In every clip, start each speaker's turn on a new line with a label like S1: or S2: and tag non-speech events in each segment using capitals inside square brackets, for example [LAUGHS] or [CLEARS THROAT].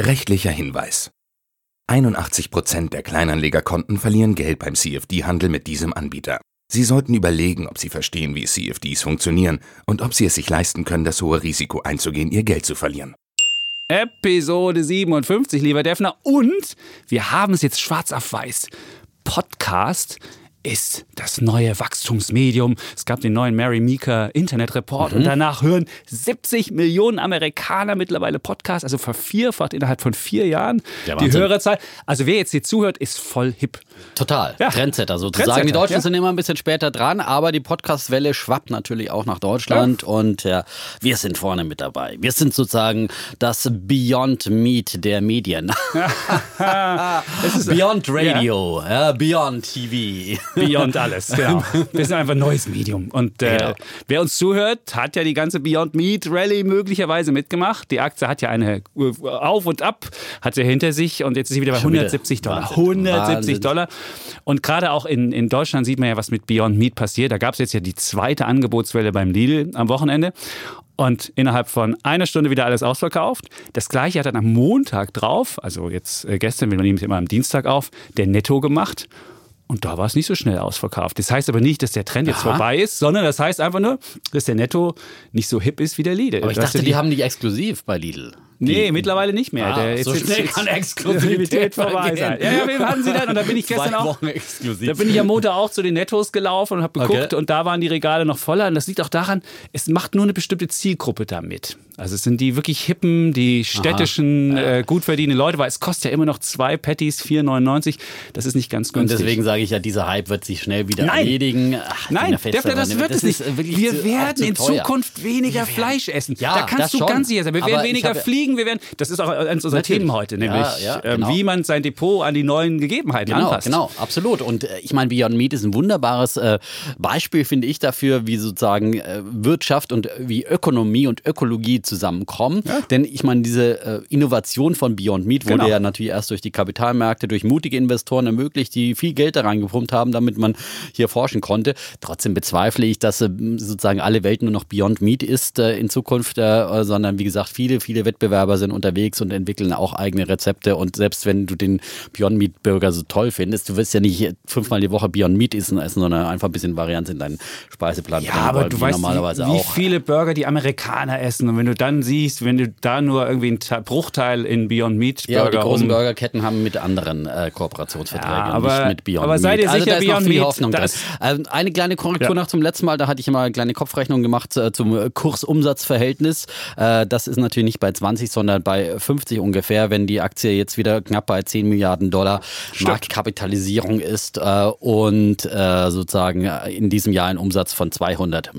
S1: Rechtlicher Hinweis. 81% der Kleinanlegerkonten verlieren Geld beim CFD-Handel mit diesem Anbieter. Sie sollten überlegen, ob Sie verstehen, wie CFDs funktionieren und ob Sie es sich leisten können, das hohe Risiko einzugehen, Ihr Geld zu verlieren.
S2: Episode 57, lieber Defner. Und wir haben es jetzt schwarz auf weiß. Podcast ist das neue Wachstumsmedium. Es gab den neuen Mary Meeker Internet Report mhm. und danach hören 70 Millionen Amerikaner mittlerweile Podcasts, also vervierfacht innerhalb von vier Jahren die Hörerzahl. Also wer jetzt hier zuhört, ist voll hip.
S3: Total. Ja. Trendsetter sozusagen. Trendsetter, die Deutschen ja. sind immer ein bisschen später dran, aber die Podcast-Welle schwappt natürlich auch nach Deutschland ja. und ja, wir sind vorne mit dabei. Wir sind sozusagen das Beyond Meat der Medien. [LAUGHS] Beyond Radio, Beyond TV.
S2: Beyond alles, [LAUGHS] genau. Wir sind einfach ein neues Medium. Und äh, genau. wer uns zuhört, hat ja die ganze Beyond Meat Rally möglicherweise mitgemacht. Die Aktie hat ja eine Auf und Ab, hat sie hinter sich und jetzt ist sie wieder bei 170 Dollar. Wahnsinn. 170 Wahnsinn. Dollar. Und gerade auch in, in Deutschland sieht man ja, was mit Beyond Meat passiert. Da gab es jetzt ja die zweite Angebotswelle beim Lidl am Wochenende und innerhalb von einer Stunde wieder alles ausverkauft. Das gleiche hat dann am Montag drauf, also jetzt äh, gestern, wir nehmen es immer am Dienstag auf, der Netto gemacht. Und da war es nicht so schnell ausverkauft. Das heißt aber nicht, dass der Trend jetzt Aha. vorbei ist, sondern das heißt einfach nur, dass der Netto nicht so hip ist wie der Lidl.
S3: Aber ich dachte, die, die haben nicht exklusiv bei Lidl.
S2: Nee, mittlerweile nicht mehr.
S3: Ah,
S2: der,
S3: so schnell kann Exklusivität [LAUGHS] vorbei sein.
S2: Ja, ja, wir haben sie dann. Und da bin ich [LAUGHS] gestern auch. Da bin ich am Montag auch zu den Nettos gelaufen und habe geguckt okay. und da waren die Regale noch voller. Und das liegt auch daran, es macht nur eine bestimmte Zielgruppe damit. Also es sind die wirklich hippen, die städtischen, äh, gut verdienenden Leute, weil es kostet ja immer noch zwei Patties 4,99. Das ist nicht ganz günstig.
S3: Und deswegen sage ich ja, dieser Hype wird sich schnell wieder Nein. erledigen.
S2: Ach, Nein, Defner, das wird es nicht. Wir werden in Zukunft weniger Fleisch essen. Ja, da kannst du ganz sicher sein. Wir werden weniger fliegen, wir werden, das ist auch eines unserer. Themen heute, nämlich ja, ja, ähm, genau. wie man sein Depot an die neuen Gegebenheiten
S3: genau,
S2: anpasst.
S3: Genau, absolut. Und äh, ich meine, Beyond Meat ist ein wunderbares äh, Beispiel, finde ich, dafür, wie sozusagen äh, Wirtschaft und wie Ökonomie und Ökologie zusammenkommen. Ja. Denn ich meine, diese Innovation von Beyond Meat wurde genau. ja natürlich erst durch die Kapitalmärkte, durch mutige Investoren ermöglicht, die viel Geld da reingepumpt haben, damit man hier forschen konnte. Trotzdem bezweifle ich, dass sozusagen alle Welt nur noch Beyond Meat ist in Zukunft, sondern wie gesagt, viele, viele Wettbewerber sind unterwegs und entwickeln auch eigene Rezepte. Und selbst wenn du den Beyond Meat Burger so toll findest, du wirst ja nicht fünfmal die Woche Beyond Meat essen, essen sondern einfach ein bisschen Varianz in deinen Speiseplan.
S2: Ja, aber du weißt, normalerweise wie, wie viele Burger die Amerikaner essen. Und wenn du dann siehst, wenn du da nur irgendwie einen Bruchteil in Beyond Meat Burger.
S3: Ja, die großen um Burgerketten haben mit anderen äh, Kooperationsverträgen, ja,
S2: aber,
S3: nicht mit Beyond
S2: aber
S3: Meat.
S2: seid ihr
S3: also
S2: sicher,
S3: also,
S2: Beyond Meat?
S3: Hoffnung das also eine kleine Korrektur ja. noch zum letzten Mal, da hatte ich immer eine kleine Kopfrechnung gemacht äh, zum Kursumsatzverhältnis. Äh, das ist natürlich nicht bei 20, sondern bei 50 ungefähr, wenn die Aktie jetzt wieder knapp bei 10 Milliarden Dollar Stimmt. Marktkapitalisierung ist äh, und äh, sozusagen in diesem Jahr ein Umsatz von 200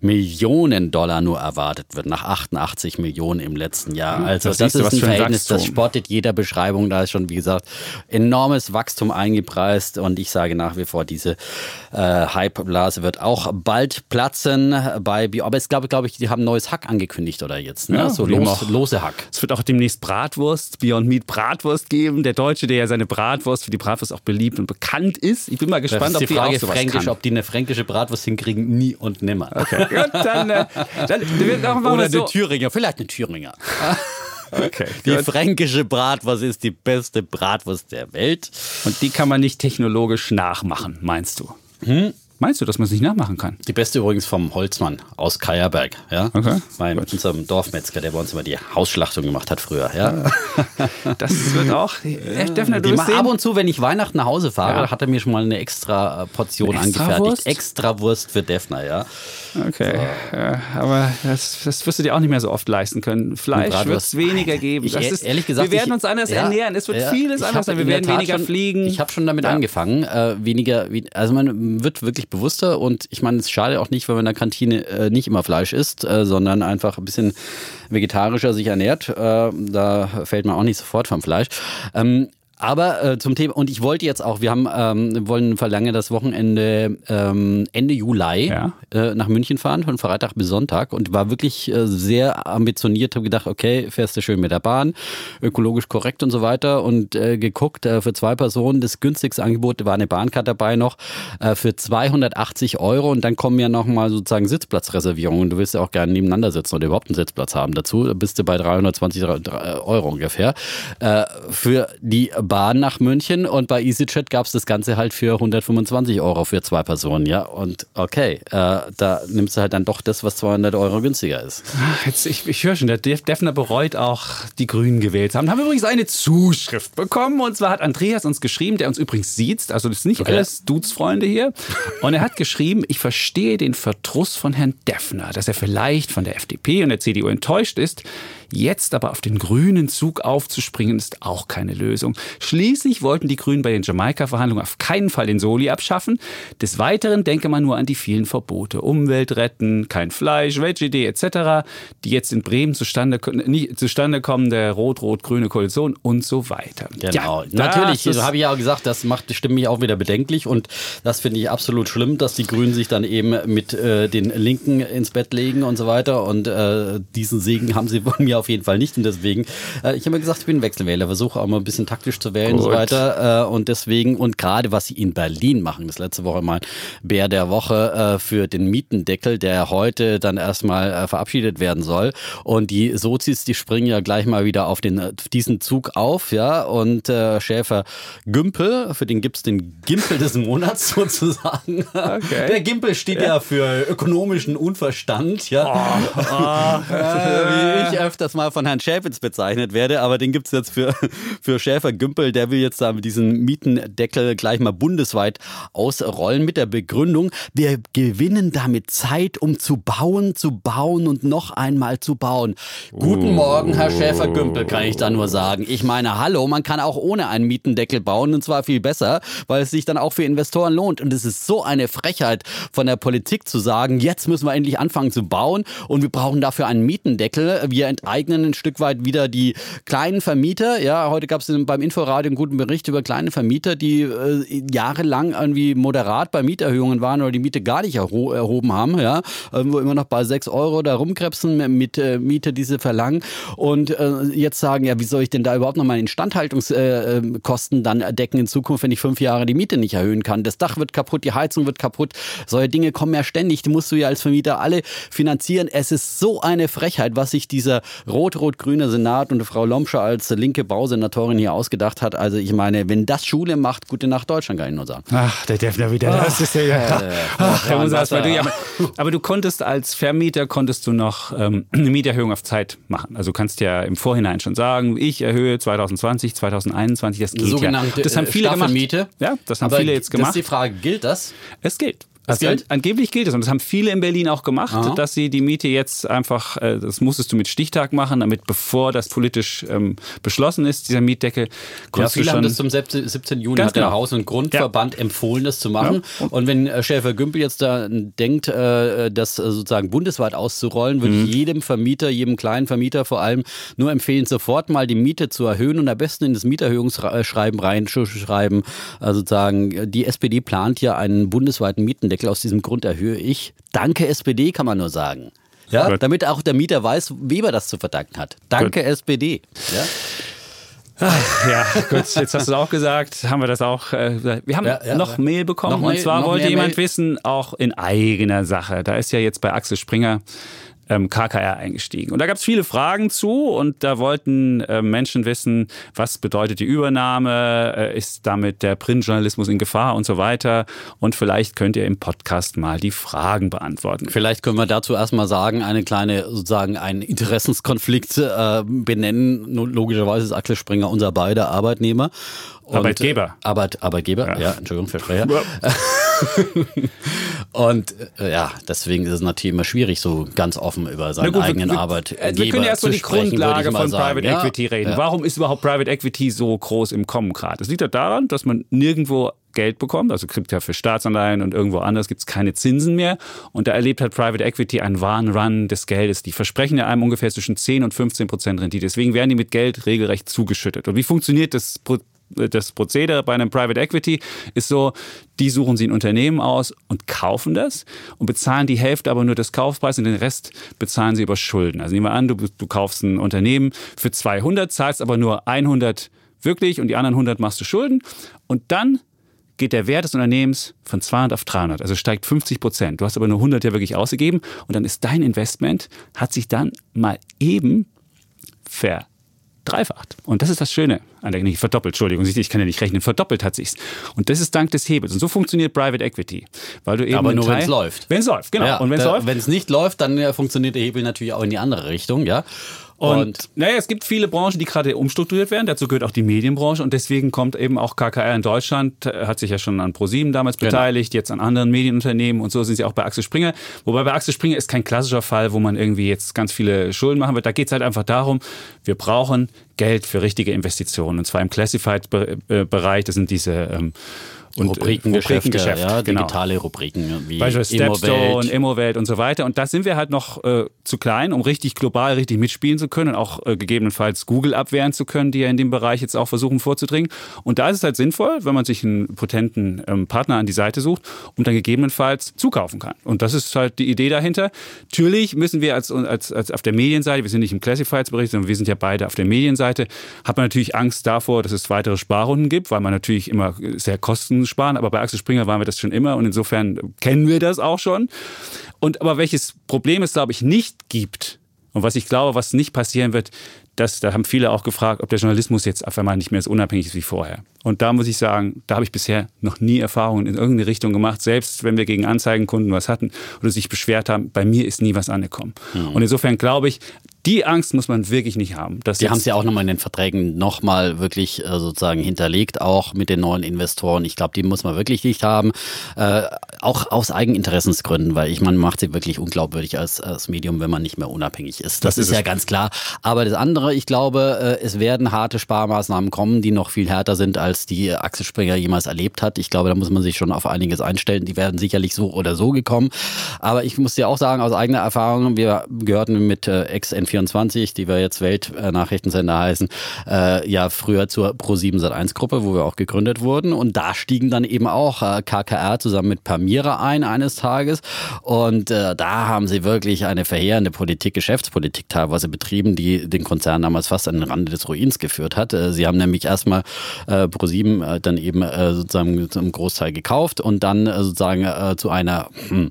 S3: Millionen Dollar nur erwartet wird, nach 88 Millionen im letzten Jahr. Hm, also das, das ist ein Verhältnis, das spottet jeder Beschreibung. Da ist schon, wie gesagt, enormes Wachstum eingepreist und ich sage nach wie vor, diese äh, Hype-Blase wird auch bald platzen bei Bio. Aber es glaube, glaube ich, die haben ein neues Hack angekündigt oder jetzt, ne?
S2: Ja,
S3: so los, lose Hack.
S2: Es wird auch demnächst Bratwurst, Beyond Meat Bratwurst geben. Der Deutsche, der ja seine Bratwurst für die Bratwurst auch beliebt und bekannt ist. Ich bin mal gespannt,
S3: ob
S2: die,
S3: die Frage
S2: auch
S3: fränkisch,
S2: kann.
S3: ob die eine fränkische Bratwurst hinkriegen, nie und nimmer.
S2: Okay, gut, dann, äh, dann, dann
S3: Oder
S2: so.
S3: eine Thüringer, vielleicht eine Thüringer. [LAUGHS]
S2: Okay,
S3: die gut. fränkische Bratwurst ist die beste Bratwurst der Welt.
S2: Und die kann man nicht technologisch nachmachen, meinst du? Hm? Meinst du, dass man es nicht nachmachen kann?
S3: Die beste übrigens vom Holzmann aus Kajerberg. Ja?
S2: Okay.
S3: Bei unserem Dorfmetzger, der bei uns immer die Hausschlachtung gemacht hat früher. Ja? [LAUGHS]
S2: Das wird auch. Äh,
S3: du mal ab und zu, wenn ich Weihnachten nach Hause fahre, ja. hat er mir schon mal eine extra Portion extra angefertigt.
S2: Wurst?
S3: Extra Wurst für Defner, ja.
S2: Okay. So. Ja, aber das, das wirst du dir auch nicht mehr so oft leisten können. Fleisch wird es weniger geben.
S3: Ich, ist, ehrlich gesagt,
S2: wir werden uns anders
S3: ich,
S2: ernähren. Es wird vieles anders sein. Wir werden weniger
S3: schon,
S2: fliegen.
S3: Ich habe schon damit angefangen. Äh, weniger, also man wird wirklich deutlich bewusster und ich meine, es schade auch nicht, wenn man in der Kantine äh, nicht immer Fleisch isst, äh, sondern einfach ein bisschen vegetarischer sich ernährt. Äh, da fällt man auch nicht sofort vom Fleisch. Ähm, aber äh, zum Thema, und ich wollte jetzt auch, wir haben, ähm, wollen verlangen das Wochenende ähm, Ende Juli ja. äh, nach München fahren, von Freitag bis Sonntag und war wirklich äh, sehr ambitioniert, habe gedacht, okay, fährst du schön mit der Bahn, ökologisch korrekt und so weiter und äh, geguckt, äh, für zwei Personen, das günstigste Angebot war eine Bahncard dabei noch, äh, für 280 Euro und dann kommen ja nochmal sozusagen Sitzplatzreservierungen. Du willst ja auch gerne nebeneinander sitzen oder überhaupt einen Sitzplatz haben dazu, da bist du bei 320 Euro ungefähr. Äh, für die Bahn nach München und bei EasyJet gab es das Ganze halt für 125 Euro für zwei Personen, ja. Und okay, äh, da nimmst du halt dann doch das, was 200 Euro günstiger ist.
S2: Jetzt, ich, ich höre schon, der Defner bereut auch, die Grünen gewählt haben. Da haben wir übrigens eine Zuschrift bekommen und zwar hat Andreas uns geschrieben, der uns übrigens sieht, also das ist nicht okay. alles Dudes-Freunde hier. Und er hat geschrieben, ich verstehe den Verdruss von Herrn Defner, dass er vielleicht von der FDP und der CDU enttäuscht ist. Jetzt aber auf den grünen Zug aufzuspringen, ist auch keine Lösung. Schließlich wollten die Grünen bei den Jamaika-Verhandlungen auf keinen Fall den Soli abschaffen. Des Weiteren denke man nur an die vielen Verbote. Umwelt retten, kein Fleisch, Veggie etc., die jetzt in Bremen zustande, nie, zustande kommen, der rot-rot-grüne Koalition und so weiter.
S3: Genau, ja, natürlich, habe ich ja auch gesagt, das macht die Stimme mich auch wieder bedenklich und das finde ich absolut schlimm, dass die Grünen sich dann eben mit äh, den Linken ins Bett legen und so weiter und äh, diesen Segen haben sie von mir auf jeden Fall nicht und deswegen, äh, ich habe mir gesagt, ich bin Wechselwähler, versuche auch mal ein bisschen taktisch zu wählen Gut. und so weiter. Äh, und deswegen, und gerade was sie in Berlin machen, das letzte Woche mal Bär der Woche äh, für den Mietendeckel, der heute dann erstmal äh, verabschiedet werden soll. Und die Sozis, die springen ja gleich mal wieder auf den, diesen Zug auf, ja. Und äh, Schäfer Gümpel, für den gibt es den Gimpel des Monats [LAUGHS] sozusagen. Okay. Der Gimpel steht ja, ja für ökonomischen Unverstand, ja. Oh, oh. [LAUGHS] wie ich öfters mal von Herrn Schäfitz bezeichnet werde, aber den gibt es jetzt für, [LAUGHS] für Schäfer Gümpel, der will jetzt da mit diesem Mietendeckel gleich mal bundesweit ausrollen mit der Begründung, wir gewinnen damit Zeit, um zu bauen, zu bauen und noch einmal zu bauen. Guten Morgen, Herr Schäfer Gümpel, kann ich da nur sagen. Ich meine, hallo, man kann auch ohne einen Mietendeckel bauen und zwar viel besser, weil es sich dann auch für Investoren lohnt. Und es ist so eine Frechheit von der Politik zu sagen, jetzt müssen wir endlich anfangen zu bauen und wir brauchen dafür einen Mietendeckel. Wir enteignen ein Stück weit wieder die kleinen Vermieter. Ja, heute gab es beim Inforadio einen guten Bericht über kleine Vermieter, die äh, jahrelang irgendwie moderat bei Mieterhöhungen waren oder die Miete gar nicht erho erhoben haben, ja, äh, wo immer noch bei 6 Euro da rumkrebsen mit äh, Miete, die sie verlangen und äh, jetzt sagen, ja, wie soll ich denn da überhaupt noch meine Instandhaltungskosten dann decken in Zukunft, wenn ich fünf Jahre die Miete nicht erhöhen kann? Das Dach wird kaputt, die Heizung wird kaputt, solche Dinge kommen ja ständig, die musst du ja als Vermieter alle finanzieren. Es ist so eine Frechheit, was sich dieser rot-rot-grüne Senat und Frau Lomscher als linke Bausenatorin hier ausgedacht hat. Also ich meine, wenn das Schule macht, gute Nacht Deutschland, kann ich nur sagen.
S2: Ach, der Defner wieder. Das ist ja, ja. Ach, Ach, Wasser, du, ja, aber du konntest als Vermieter, konntest du noch ähm, eine Mieterhöhung auf Zeit machen. Also du kannst ja im Vorhinein schon sagen, ich erhöhe 2020, 2021, das geht
S3: Sogenannte ja. Das haben viele gemacht.
S2: Ja, das haben aber viele jetzt gemacht. Das
S3: ist die Frage, gilt das?
S2: Es gilt. Also gilt? angeblich gilt es und das haben viele in Berlin auch gemacht, Aha. dass sie die Miete jetzt einfach, äh, das musstest du mit Stichtag machen, damit bevor das politisch ähm, beschlossen ist, dieser Mietdeckel.
S3: Ja, viele haben das zum 17. Juni hat der genau. Haus- und Grundverband ja. empfohlen, das zu machen. Ja. Und wenn äh, Schäfer Gümpel jetzt da denkt, äh, das sozusagen bundesweit auszurollen, würde mhm. ich jedem Vermieter, jedem kleinen Vermieter vor allem nur empfehlen, sofort mal die Miete zu erhöhen und am besten in das Mieterhöhungsschreiben reinschreiben. Also sozusagen, die SPD plant ja einen bundesweiten Mieten Mietendeckel. Aus diesem Grund erhöhe ich. Danke SPD, kann man nur sagen. Ja, Gut. damit auch der Mieter weiß, wie er das zu verdanken hat. Danke Gut. SPD. Ja.
S2: Ach, ja, gut, jetzt hast du es auch gesagt, haben wir das auch. Äh, wir haben ja, ja, noch Mail bekommen noch und zwar wollte jemand Mail. wissen, auch in eigener Sache. Da ist ja jetzt bei Axel Springer ähm, KKR eingestiegen. Und da gab es viele Fragen zu und da wollten äh, Menschen wissen, was bedeutet die Übernahme, äh, ist damit der Printjournalismus in Gefahr und so weiter. Und vielleicht könnt ihr im Podcast mal die Fragen beantworten.
S3: Vielleicht können wir dazu erstmal sagen, eine kleine, sozusagen einen Interessenskonflikt äh, benennen. Logischerweise ist Axel Springer unser beider Arbeitnehmer.
S2: Und Arbeitgeber.
S3: Arbeit, Arbeitgeber, ja, ja Entschuldigung, Versprecher. [LAUGHS] [LAUGHS] und äh, ja, deswegen ist es natürlich immer schwierig, so ganz offen über seinen gut, eigenen wir, Arbeitgeber
S2: Wir können ja erstmal die Grundlage von sagen. Private Equity reden. Ja. Warum ist überhaupt Private Equity so groß im Kommen gerade? Es liegt ja daran, dass man nirgendwo Geld bekommt. Also kriegt ja für Staatsanleihen und irgendwo anders gibt es keine Zinsen mehr. Und da erlebt halt Private Equity einen wahren Run des Geldes. Die versprechen ja einem ungefähr zwischen 10 und 15 Prozent Rendite. Deswegen werden die mit Geld regelrecht zugeschüttet. Und wie funktioniert das das Prozedere bei einem Private Equity ist so, die suchen sie ein Unternehmen aus und kaufen das und bezahlen die Hälfte aber nur des Kaufpreises und den Rest bezahlen sie über Schulden. Also nehmen wir an, du, du kaufst ein Unternehmen für 200, zahlst aber nur 100 wirklich und die anderen 100 machst du Schulden und dann geht der Wert des Unternehmens von 200 auf 300, also steigt 50 Prozent. Du hast aber nur 100 ja wirklich ausgegeben und dann ist dein Investment, hat sich dann mal eben ver verdreifacht. Und das ist das Schöne an der, nicht verdoppelt, Entschuldigung, ich kann ja nicht rechnen, verdoppelt hat sich's. Und das ist dank des Hebels. Und so funktioniert Private Equity. Weil du eben
S3: Aber nur wenn es läuft.
S2: Wenn es läuft, genau. Ja,
S3: und wenn es läuft. Wenn es nicht läuft, dann äh, funktioniert der Hebel natürlich auch in die andere Richtung, ja.
S2: Und, und, naja, es gibt viele Branchen, die gerade umstrukturiert werden. Dazu gehört auch die Medienbranche. Und deswegen kommt eben auch KKR in Deutschland, äh, hat sich ja schon an ProSieben damals genau. beteiligt, jetzt an anderen Medienunternehmen. Und so sind sie auch bei Axel Springer. Wobei bei Axel Springer ist kein klassischer Fall, wo man irgendwie jetzt ganz viele Schulden machen wird. Da geht es halt einfach darum, wir brauchen Geld für richtige Investitionen. Und zwar im Classified-Bereich. Äh, das sind diese... Ähm,
S3: und Rubrikengeschäfte,
S2: Rubrikengeschäft,
S3: ja, genau. digitale Rubriken
S2: wie Beispielsweise Stepstone, Immowelt und so weiter. Und da sind wir halt noch äh, zu klein, um richtig global, richtig mitspielen zu können und auch äh, gegebenenfalls Google abwehren zu können, die ja in dem Bereich jetzt auch versuchen vorzudringen. Und da ist es halt sinnvoll, wenn man sich einen potenten ähm, Partner an die Seite sucht und dann gegebenenfalls zukaufen kann. Und das ist halt die Idee dahinter. Natürlich müssen wir als, als, als auf der Medienseite, wir sind nicht im Classifieds-Bericht, sondern wir sind ja beide auf der Medienseite, hat man natürlich Angst davor, dass es weitere Sparrunden gibt, weil man natürlich immer sehr kosten sparen, aber bei Axel Springer waren wir das schon immer und insofern kennen wir das auch schon. Und aber welches Problem es, glaube ich, nicht gibt und was ich glaube, was nicht passieren wird, das, da haben viele auch gefragt, ob der Journalismus jetzt auf einmal nicht mehr so unabhängig ist wie vorher. Und da muss ich sagen, da habe ich bisher noch nie Erfahrungen in irgendeine Richtung gemacht. Selbst wenn wir gegen Anzeigenkunden was hatten oder sich beschwert haben, bei mir ist nie was angekommen. Mhm. Und insofern glaube ich, die Angst muss man wirklich nicht haben.
S3: Die haben es ja auch nochmal in den Verträgen nochmal wirklich äh, sozusagen hinterlegt, auch mit den neuen Investoren. Ich glaube, die muss man wirklich nicht haben. Äh, auch aus Eigeninteressensgründen, weil ich man macht sie wirklich unglaubwürdig als, als Medium, wenn man nicht mehr unabhängig ist. Das, das ist, ist ja ganz klar. Aber das andere, ich glaube, äh, es werden harte Sparmaßnahmen kommen, die noch viel härter sind, als die Axel Springer jemals erlebt hat. Ich glaube, da muss man sich schon auf einiges einstellen. Die werden sicherlich so oder so gekommen. Aber ich muss dir auch sagen, aus eigener Erfahrung, wir gehörten mit äh, Ex-N4 24 die wir jetzt Weltnachrichtensender heißen, äh, ja früher zur Pro7 Sat1 Gruppe, wo wir auch gegründet wurden. Und da stiegen dann eben auch äh, KKR zusammen mit Pamira ein eines Tages. Und äh, da haben sie wirklich eine verheerende Politik, Geschäftspolitik teilweise betrieben, die den Konzern damals fast an den Rande des Ruins geführt hat. Äh, sie haben nämlich erstmal äh, Pro7 äh, dann eben äh, sozusagen zum Großteil gekauft und dann sozusagen zu einer hm,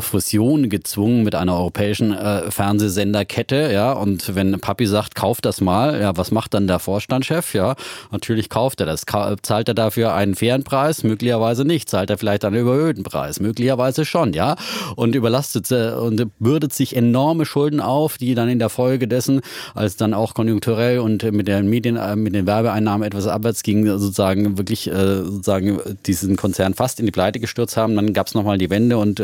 S3: Fusion gezwungen mit einer europäischen Fernsehsenderkette Marke, ja, und wenn Papi sagt, kauf das mal, ja, was macht dann der Vorstandschef? Ja, natürlich kauft er das. Zahlt er dafür einen fairen Preis? Möglicherweise nicht. Zahlt er vielleicht einen überhöhten Preis? Möglicherweise schon, ja. Und überlastet äh, und bürdet sich enorme Schulden auf, die dann in der Folge dessen, als dann auch konjunkturell und mit den Medien, äh, mit den Werbeeinnahmen etwas abwärts ging, sozusagen wirklich äh, sozusagen diesen Konzern fast in die Pleite gestürzt haben. Dann gab es nochmal die Wende und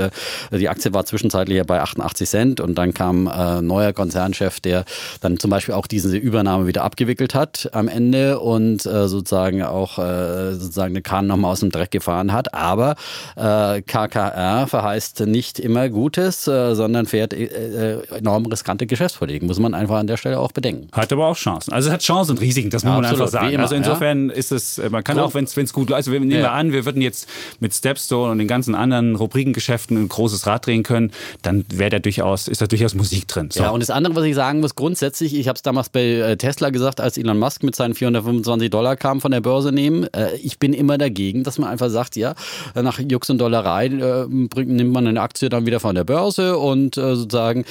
S3: die Aktie war zwischenzeitlich ja bei 88 Cent und dann kam äh, neuer Konzern Konzernchef, der dann zum Beispiel auch diese Übernahme wieder abgewickelt hat am Ende und äh, sozusagen auch äh, sozusagen den Kahn nochmal aus dem Dreck gefahren hat. Aber äh, KKR verheißt nicht immer Gutes, äh, sondern fährt äh, äh, enorm riskante Geschäftspolitik. Muss man einfach an der Stelle auch bedenken.
S2: Hat aber auch Chancen. Also es hat Chancen und Risiken, das muss ja, man absolut, einfach sagen. Immer, also insofern ja. ist es, man kann Gut. auch, wenn es gut läuft, also wir nehmen ja. an, wir würden jetzt mit Stepstone und den ganzen anderen Rubrikengeschäften ein großes Rad drehen können, dann wäre da durchaus, ist da durchaus Musik drin.
S3: So. Ja, und das andere andere, was ich sagen muss, grundsätzlich, ich habe es damals bei äh, Tesla gesagt, als Elon Musk mit seinen 425 Dollar kam von der Börse nehmen. Äh, ich bin immer dagegen, dass man einfach sagt, ja, nach Jux und Dollerei äh, nimmt man eine Aktie dann wieder von der Börse und sozusagen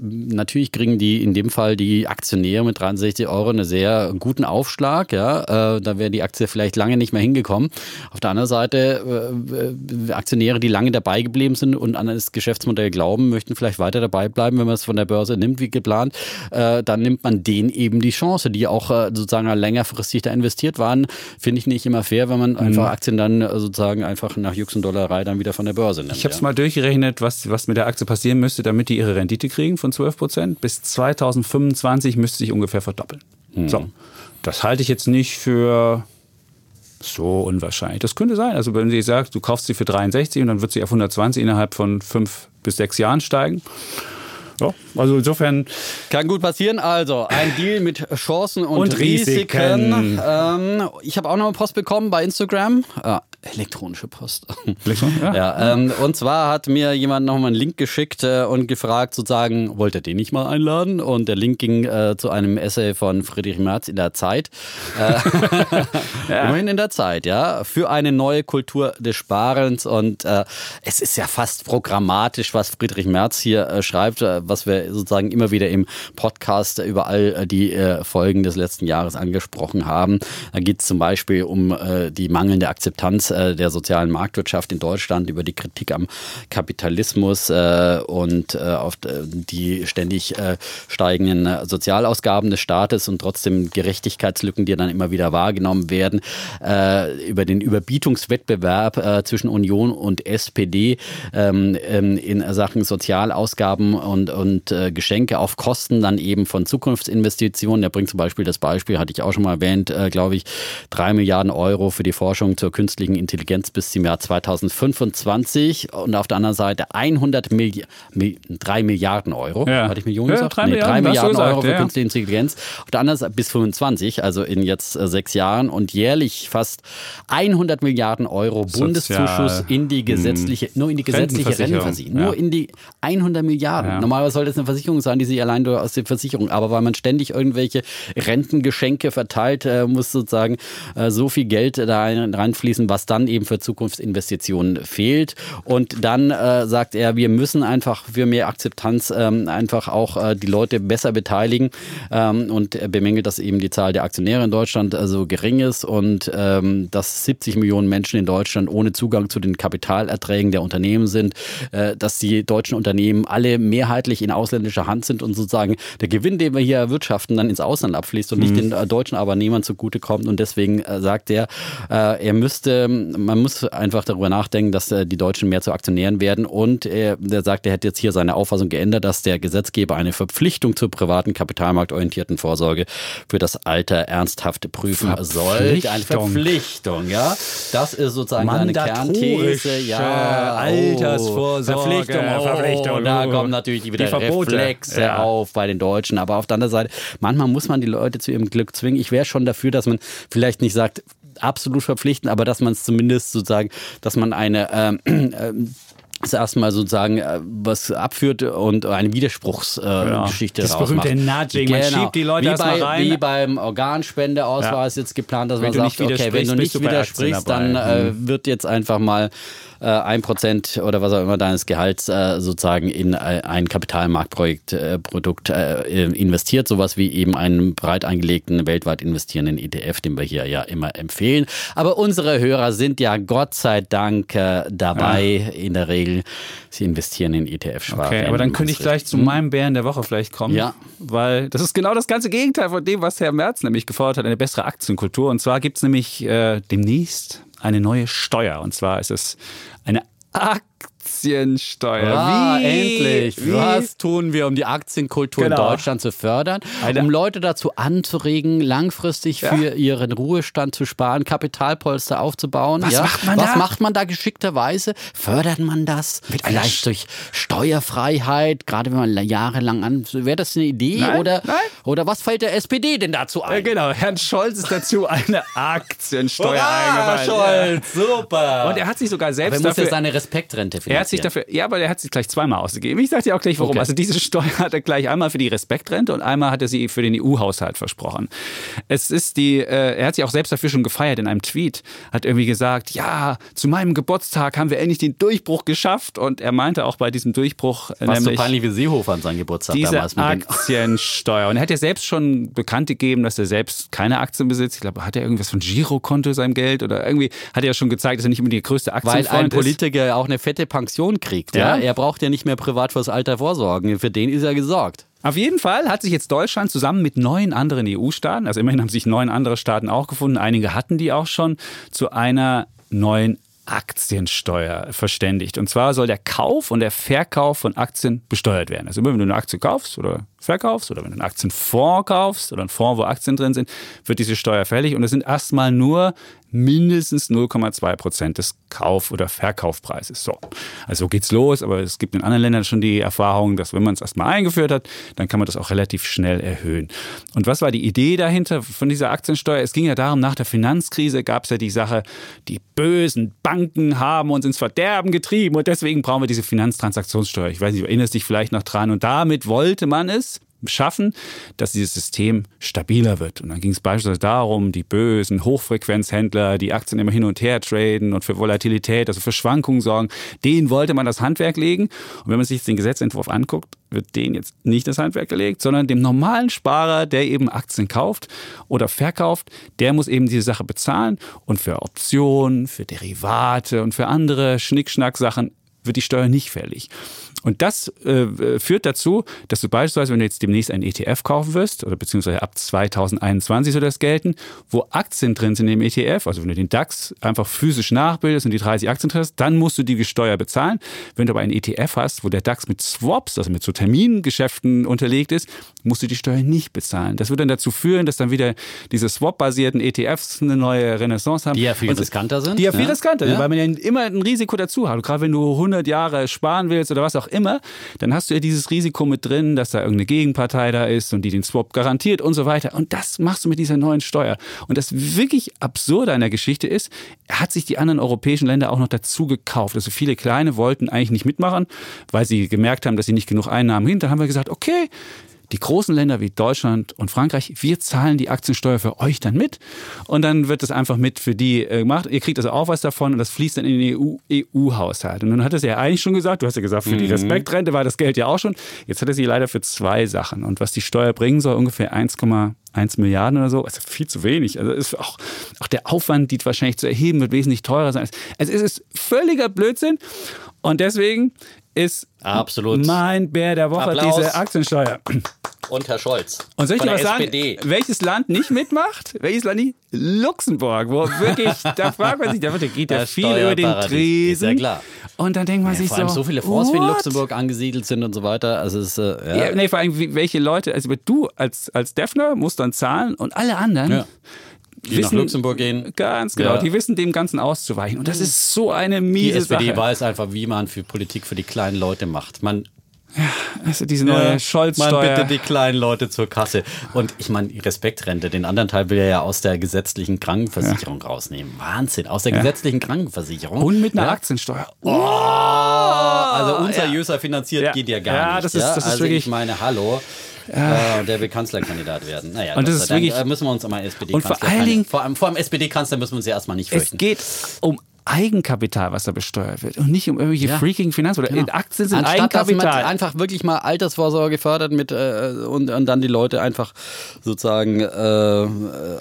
S3: natürlich kriegen die in dem Fall die Aktionäre mit 63 Euro einen sehr guten Aufschlag. Ja, da wäre die Aktie vielleicht lange nicht mehr hingekommen. Auf der anderen Seite Aktionäre, die lange dabei geblieben sind und an das Geschäftsmodell glauben, möchten vielleicht weiter dabei bleiben, wenn man es von der Börse nimmt wie geplant, äh, dann nimmt man denen eben die Chance, die auch äh, sozusagen längerfristig da investiert waren. Finde ich nicht immer fair, wenn man mhm. einfach Aktien dann äh, sozusagen einfach nach Jux und Dollerei dann wieder von der Börse nimmt.
S2: Ich habe es ja. mal durchgerechnet, was, was mit der Aktie passieren müsste, damit die ihre Rendite kriegen von 12 Prozent. Bis 2025 müsste sich ungefähr verdoppeln. Mhm. So, das halte ich jetzt nicht für so unwahrscheinlich. Das könnte sein. Also wenn sie sagt, du kaufst sie für 63 und dann wird sie auf 120 innerhalb von fünf bis sechs Jahren steigen. Ja, also insofern.
S3: Kann gut passieren. Also ein Deal mit Chancen und, und Risiken. Risiken. Ähm, ich habe auch noch eine Post bekommen bei Instagram. Äh, elektronische Post. Elektron, ja. ja ähm, und zwar hat mir jemand nochmal einen Link geschickt äh, und gefragt, sozusagen, wollt ihr den nicht mal einladen? Und der Link ging äh, zu einem Essay von Friedrich Merz in der Zeit. Äh, [LAUGHS] ja. Immerhin in der Zeit, ja. Für eine neue Kultur des Sparens. Und äh, es ist ja fast programmatisch, was Friedrich Merz hier äh, schreibt, was wir sozusagen immer wieder im Podcast über all die Folgen des letzten Jahres angesprochen haben. Da geht es zum Beispiel um die mangelnde Akzeptanz der sozialen Marktwirtschaft in Deutschland, über die Kritik am Kapitalismus äh, und äh, auf die ständig steigenden Sozialausgaben des Staates und trotzdem Gerechtigkeitslücken, die dann immer wieder wahrgenommen werden, über den Überbietungswettbewerb zwischen Union und SPD ähm, ähm, in Sachen Sozialausgaben und, und Geschenke auf Kosten dann eben von Zukunftsinvestitionen. Er bringt zum Beispiel das Beispiel, hatte ich auch schon mal erwähnt, glaube ich, drei Milliarden Euro für die Forschung zur künstlichen Intelligenz bis zum Jahr 2025 und auf der anderen Seite 100 Milli 3 Milliarden Euro. Ja. Hatte ich Millionen ja, gesagt? 3 nee, Milliarden, 3 Milliarden Euro gesagt, für künstliche Intelligenz. Auf der anderen Seite bis 25, also in jetzt äh, sechs Jahren und jährlich fast 100 Milliarden Euro Bundeszuschuss in die hm. gesetzliche, mh. nur in die gesetzliche Rentenversicherung. Nur in die 100 Milliarden. Normalerweise sollte es eine Versicherung sein, die sich allein durch aus der Versicherung, aber weil man ständig irgendwelche Rentengeschenke verteilt, äh, muss sozusagen äh, so viel Geld da reinfließen, was dann eben für Zukunftsinvestitionen fehlt. Und dann äh, sagt er, wir müssen einfach für mehr Akzeptanz ähm, einfach auch äh, die Leute besser beteiligen. Ähm, und er bemängelt, dass eben die Zahl der Aktionäre in Deutschland äh, so gering ist und ähm, dass 70 Millionen Menschen in Deutschland ohne Zugang zu den Kapitalerträgen der Unternehmen sind, äh, dass die deutschen Unternehmen alle mehrheitlich in ausländischer Hand sind und sozusagen der Gewinn, den wir hier erwirtschaften, dann ins Ausland abfließt und mhm. nicht den äh, deutschen Arbeitnehmern zugutekommt. Und deswegen äh, sagt er, er müsste man muss einfach darüber nachdenken, dass äh, die Deutschen mehr zu Aktionären werden. Und er, der sagt, er hätte jetzt hier seine Auffassung geändert, dass der Gesetzgeber eine Verpflichtung zur privaten, kapitalmarktorientierten Vorsorge für das Alter ernsthaft prüfen soll. Eine Verpflichtung, ja. Das ist sozusagen eine Kernthese. Ja,
S2: Altersvorsorge. Verpflichtung,
S3: oh, Verpflichtung. Da kommen natürlich wieder Reflexe ja. auf bei den Deutschen. Aber auf der anderen Seite, manchmal muss man die Leute zu ihrem Glück zwingen. Ich wäre schon dafür, dass man vielleicht nicht sagt, absolut verpflichten, aber dass man es zumindest sozusagen, dass man eine ähm, [CLEARS THROAT] ähm, das erstmal sozusagen äh, was abführt und eine Widerspruchsgeschichte äh, ja. Das
S2: berühmte Nudging, genau. man schiebt die Leute
S3: wie
S2: erstmal rein.
S3: Wie beim Organspendeausweis ja. jetzt geplant, dass wenn man sagt, okay, wenn du nicht widersprichst, dann äh, mhm. wird jetzt einfach mal äh, ein Prozent oder was auch immer deines Gehalts äh, sozusagen in äh, ein Kapitalmarktprojekt äh, Produkt äh, investiert, sowas wie eben einen breit angelegten weltweit investierenden ETF, den wir hier ja immer empfehlen. Aber unsere Hörer sind ja Gott sei Dank äh, dabei ja. in der Regel. Sie investieren in ETF schwach.
S2: Okay, aber dann könnte ich gleich zu meinem Bären der Woche vielleicht kommen. Ja. Weil das ist genau das ganze Gegenteil von dem, was Herr Merz nämlich gefordert hat, eine bessere Aktienkultur. Und zwar gibt es nämlich äh, demnächst eine neue Steuer. Und zwar ist es eine Aktiensteuer.
S3: Ah, Wie? endlich. Wie? Was tun wir, um die Aktienkultur genau. in Deutschland zu fördern? Eine um Leute dazu anzuregen, langfristig ja. für ihren Ruhestand zu sparen, Kapitalpolster aufzubauen.
S2: Was
S3: ja?
S2: macht man
S3: Was
S2: da?
S3: macht man da geschickterweise? Fördert man das? Mit Vielleicht durch Steuerfreiheit, gerade wenn man jahrelang an. Wäre das eine Idee?
S2: Nein,
S3: oder,
S2: nein.
S3: oder was fällt der SPD denn dazu ein? Ja,
S2: genau, Herrn Scholz ist dazu eine [LAUGHS] Aktiensteuer eingefallen.
S3: Scholz, super.
S2: Und er hat sich sogar selbst
S3: aber er muss dafür, ja seine Respektrente finanzieren.
S2: Er hat sich dafür, ja, aber er hat sich gleich zweimal ausgegeben. Ich sage dir auch gleich warum. Okay. Also diese Steuer hat er gleich einmal für die Respektrente und einmal hat er sie für den EU-Haushalt versprochen. Es ist die, äh, er hat sich auch selbst dafür schon gefeiert in einem Tweet, hat irgendwie gesagt, ja, zu meinem Geburtstag haben wir endlich den Durchbruch geschafft und er meinte auch bei diesem Durchbruch
S3: äh, Was so peinlich wie Seehofer an seinem Geburtstag
S2: diese
S3: damals
S2: mit Aktiensteuer. Und er hat ja selbst schon bekannt gegeben, dass er selbst keine Aktien besitzt. Ich glaube, hat er irgendwas von Girokonto seinem Geld oder irgendwie hat er ja schon gezeigt, dass er nicht immer die größte Aktienfreund
S3: Weil ein Politiker auch eine fette Pension kriegt. Ja? ja? Er braucht ja nicht mehr privat fürs Alter vorsorgen. Für den ist er gesorgt.
S2: Auf jeden Fall hat sich jetzt Deutschland zusammen mit neun anderen EU-Staaten, also immerhin haben sich neun andere Staaten auch gefunden, einige hatten die auch schon, zu einer neuen Aktiensteuer verständigt. Und zwar soll der Kauf und der Verkauf von Aktien besteuert werden. Also immer wenn du eine Aktie kaufst oder verkaufst oder wenn du einen Aktienfonds kaufst oder einen Fonds, wo Aktien drin sind, wird diese Steuer fällig. Und es sind erstmal nur mindestens 0,2 Prozent des Kauf- oder Verkaufpreises. So, also so geht's los, aber es gibt in anderen Ländern schon die Erfahrung, dass wenn man es erstmal eingeführt hat, dann kann man das auch relativ schnell erhöhen. Und was war die Idee dahinter von dieser Aktiensteuer? Es ging ja darum, nach der Finanzkrise gab es ja die Sache, die bösen Banken haben uns ins Verderben getrieben und deswegen brauchen wir diese Finanztransaktionssteuer. Ich weiß nicht, du erinnerst dich vielleicht noch dran. Und damit wollte man es, schaffen, dass dieses System stabiler wird. Und dann ging es beispielsweise darum, die bösen Hochfrequenzhändler, die Aktien immer hin und her traden und für Volatilität, also für Schwankungen sorgen, denen wollte man das Handwerk legen. Und wenn man sich den Gesetzentwurf anguckt, wird denen jetzt nicht das Handwerk gelegt, sondern dem normalen Sparer, der eben Aktien kauft oder verkauft, der muss eben diese Sache bezahlen und für Optionen, für Derivate und für andere Schnickschnack-Sachen wird die Steuer nicht fällig. Und das äh, führt dazu, dass du beispielsweise, wenn du jetzt demnächst einen ETF kaufen wirst, oder beziehungsweise ab 2021 soll das gelten, wo Aktien drin sind im ETF, also wenn du den DAX einfach physisch nachbildest und die 30 Aktien hast, dann musst du die Steuer bezahlen. Wenn du aber einen ETF hast, wo der DAX mit Swaps, also mit so Termingeschäften unterlegt ist, musst du die Steuer nicht bezahlen. Das wird dann dazu führen, dass dann wieder diese Swap-basierten ETFs eine neue Renaissance haben.
S3: Die ja viel riskanter sind.
S2: Die ja viel ne? riskanter sind, ja. weil man ja immer ein Risiko dazu hat. Und gerade wenn du 100 Jahre sparen willst oder was auch immer, dann hast du ja dieses Risiko mit drin, dass da irgendeine Gegenpartei da ist und die den Swap garantiert und so weiter. Und das machst du mit dieser neuen Steuer. Und das wirklich Absurde an der Geschichte ist, hat sich die anderen europäischen Länder auch noch dazu gekauft. Also viele kleine wollten eigentlich nicht mitmachen, weil sie gemerkt haben, dass sie nicht genug Einnahmen hin. Dann haben wir gesagt, okay, die großen Länder wie Deutschland und Frankreich, wir zahlen die Aktiensteuer für euch dann mit und dann wird das einfach mit für die äh, gemacht. Ihr kriegt also auch was davon und das fließt dann in den EU-Haushalt. EU und nun hat es ja eigentlich schon gesagt, du hast ja gesagt, für mhm. die Respektrente war das Geld ja auch schon. Jetzt hat er sie leider für zwei Sachen. Und was die Steuer bringen soll, ungefähr 1,1 Milliarden oder so, also viel zu wenig. Also ist auch, auch der Aufwand, die wahrscheinlich zu erheben, wird wesentlich teurer sein. Also es ist völliger Blödsinn. Und deswegen ist
S3: Absolut.
S2: mein Bär der Woche
S3: Applaus.
S2: diese Aktiensteuer.
S3: Und Herr Scholz.
S2: Und soll ich dir was SPD. sagen? Welches Land nicht mitmacht? Welches Land nicht? Luxemburg, wo wirklich, [LAUGHS] da fragt man sich, da geht ja viel über den Tresen. Ist
S3: ja klar.
S2: Und dann denkt man
S3: ja,
S2: sich
S3: vor allem
S2: so.
S3: so viele Fonds wie in Luxemburg angesiedelt sind und so weiter. Also es, äh, ja.
S2: ja. nee, vor allem, welche Leute, also du als, als Defner musst dann zahlen und alle anderen. Ja
S3: die wissen, nach Luxemburg gehen.
S2: Ganz genau, ja. die wissen dem Ganzen auszuweichen. Und das ist so eine miese
S3: Die SPD
S2: Sache.
S3: weiß einfach, wie man für Politik für die kleinen Leute macht. Man
S2: ja, also diese neue ja, Scholz-Steuer.
S3: Man bitte die kleinen Leute zur Kasse. Und ich meine, Respektrente, den anderen Teil will er ja aus der gesetzlichen Krankenversicherung ja. rausnehmen. Wahnsinn, aus der ja. gesetzlichen Krankenversicherung.
S2: Und mit einer Aktiensteuer.
S3: Oh, also unseriöser finanziert geht ja gar
S2: ja,
S3: nicht.
S2: Das ist, das ist
S3: also
S2: wirklich
S3: ich meine, hallo. Äh, der will Kanzlerkandidat werden. Naja,
S2: und das ist wirklich,
S3: Dank, müssen wir uns um einen SPD-Kanzler
S2: vor allen Dingen,
S3: vor, vor einem SPD-Kanzler müssen wir uns ja erstmal nicht fürchten.
S2: Es geht um Eigenkapital, was da besteuert wird und nicht um irgendwelche ja. freaking Finanzen oder genau. Aktien sind Anstatt, Eigenkapital.
S3: einfach wirklich mal Altersvorsorge fördert mit äh, und, und, dann die Leute einfach sozusagen äh,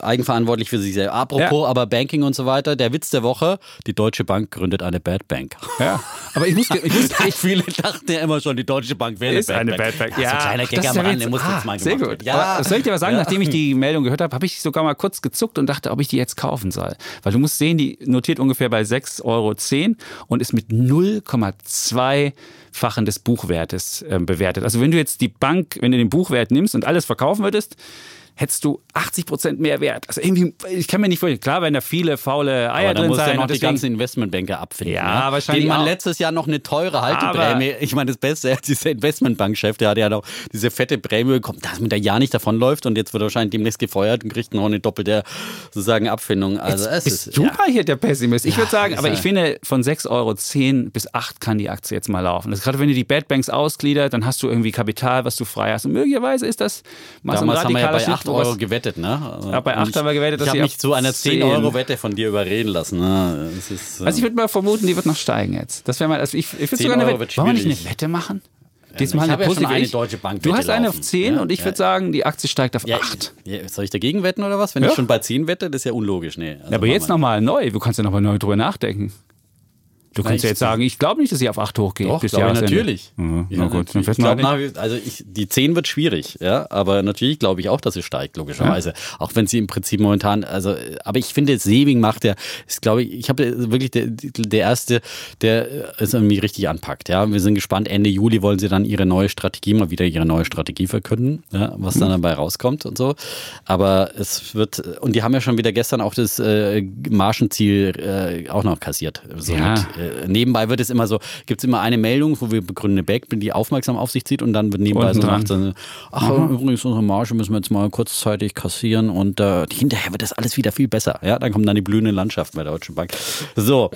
S3: eigenverantwortlich für sich selbst. Apropos, ja. aber Banking und so weiter, der Witz der Woche, die Deutsche Bank gründet eine Bad Bank.
S2: Ja, aber ich muss, ich muss [LAUGHS]
S3: nicht viele dachten ja immer schon, die Deutsche Bank wäre eine, Bad, eine Bank. Bad Bank.
S2: Ja,
S3: so ein kleiner Gag am Rande, muss ah, jetzt mal
S2: Sehr gut. Ja. Aber soll ich dir was sagen, nachdem ich die Meldung gehört habe, habe ich sogar mal kurz gezuckt und dachte, ob ich die jetzt kaufen soll. Weil du musst sehen, die notiert ungefähr bei 6,10 Euro und ist mit 0,2-fachen des Buchwertes äh, bewertet. Also wenn du jetzt die Bank, wenn du den Buchwert nimmst und alles verkaufen würdest, hättest du 80 Prozent mehr Wert. Also irgendwie, ich kann mir nicht vorstellen, klar, wenn da viele faule Eier
S3: aber
S2: drin
S3: sein.
S2: Ja
S3: noch die ganzen Investmentbanker abfinden.
S2: Ja, ne? wahrscheinlich.
S3: Den man
S2: auch.
S3: letztes Jahr noch eine teure Halteprämie, ich meine, das Beste, [LAUGHS] dieser Investmentbankchef, der hat ja noch diese fette Prämie bekommen, dass man da ja nicht davonläuft und jetzt wird er wahrscheinlich demnächst gefeuert und kriegt noch eine doppelte sozusagen Abfindung. Also
S2: jetzt es ist super ja. hier der Pessimist. Ich ja, würde sagen, aber ich finde, von 6,10 Euro bis 8 kann die Aktie jetzt mal laufen. Das gerade wenn du die Bad Banks ausgliedert, dann hast du irgendwie Kapital, was du frei hast. Und möglicherweise ist das
S3: mal Damals so ein radikaler haben wir ja bei 8 Euro gewettet, ne?
S2: Ja, bei 8 haben wir gewettet,
S3: dass ich habe mich zu einer 10-Euro-Wette von dir überreden lassen. Ne?
S2: Ist, also ich würde mal vermuten, die wird noch steigen jetzt. Das wäre mal, also ich, ich würde sogar eine Wette, wollen wir nicht eine Wette machen?
S3: Diesmal ich habe ja eine deutsche Bank.
S2: Du hast eine auf 10 ja, und ich würde sagen, die Aktie steigt auf ja, 8.
S3: Ja, soll ich dagegen wetten oder was? Wenn ich schon bei 10 wette, das ist ja unlogisch. Nee,
S2: also aber jetzt nochmal neu. Du kannst ja nochmal neu drüber nachdenken. Du kannst ja jetzt sagen, ich glaube nicht, dass sie auf 8 hochgeht.
S3: Doch,
S2: bis
S3: glaube ich natürlich.
S2: Ja,
S3: Ja,
S2: na gut, dann
S3: ich glaub, nach, also ich, die 10 wird schwierig, ja, aber natürlich glaube ich auch, dass sie steigt, logischerweise. Auch wenn sie im Prinzip momentan, also, aber ich finde, Seving macht der, ist glaube ich, ich habe wirklich der, der erste, der es irgendwie richtig anpackt, ja. Wir sind gespannt, Ende Juli wollen sie dann ihre neue Strategie, mal wieder ihre neue Strategie verkünden, ja, was dann dabei rauskommt und so. Aber es wird, und die haben ja schon wieder gestern auch das äh, Marschenziel äh, auch noch kassiert. So
S2: Ja.
S3: mit, äh, nebenbei wird es immer so, gibt es immer eine Meldung, wo wir begründende Back, die aufmerksam auf sich zieht und dann wird nebenbei so gemacht, so, ach übrigens unsere Marge müssen wir jetzt mal kurzzeitig kassieren und äh, hinterher wird das alles wieder viel besser. Ja, dann kommt dann die blühende Landschaft bei der Deutschen Bank. So,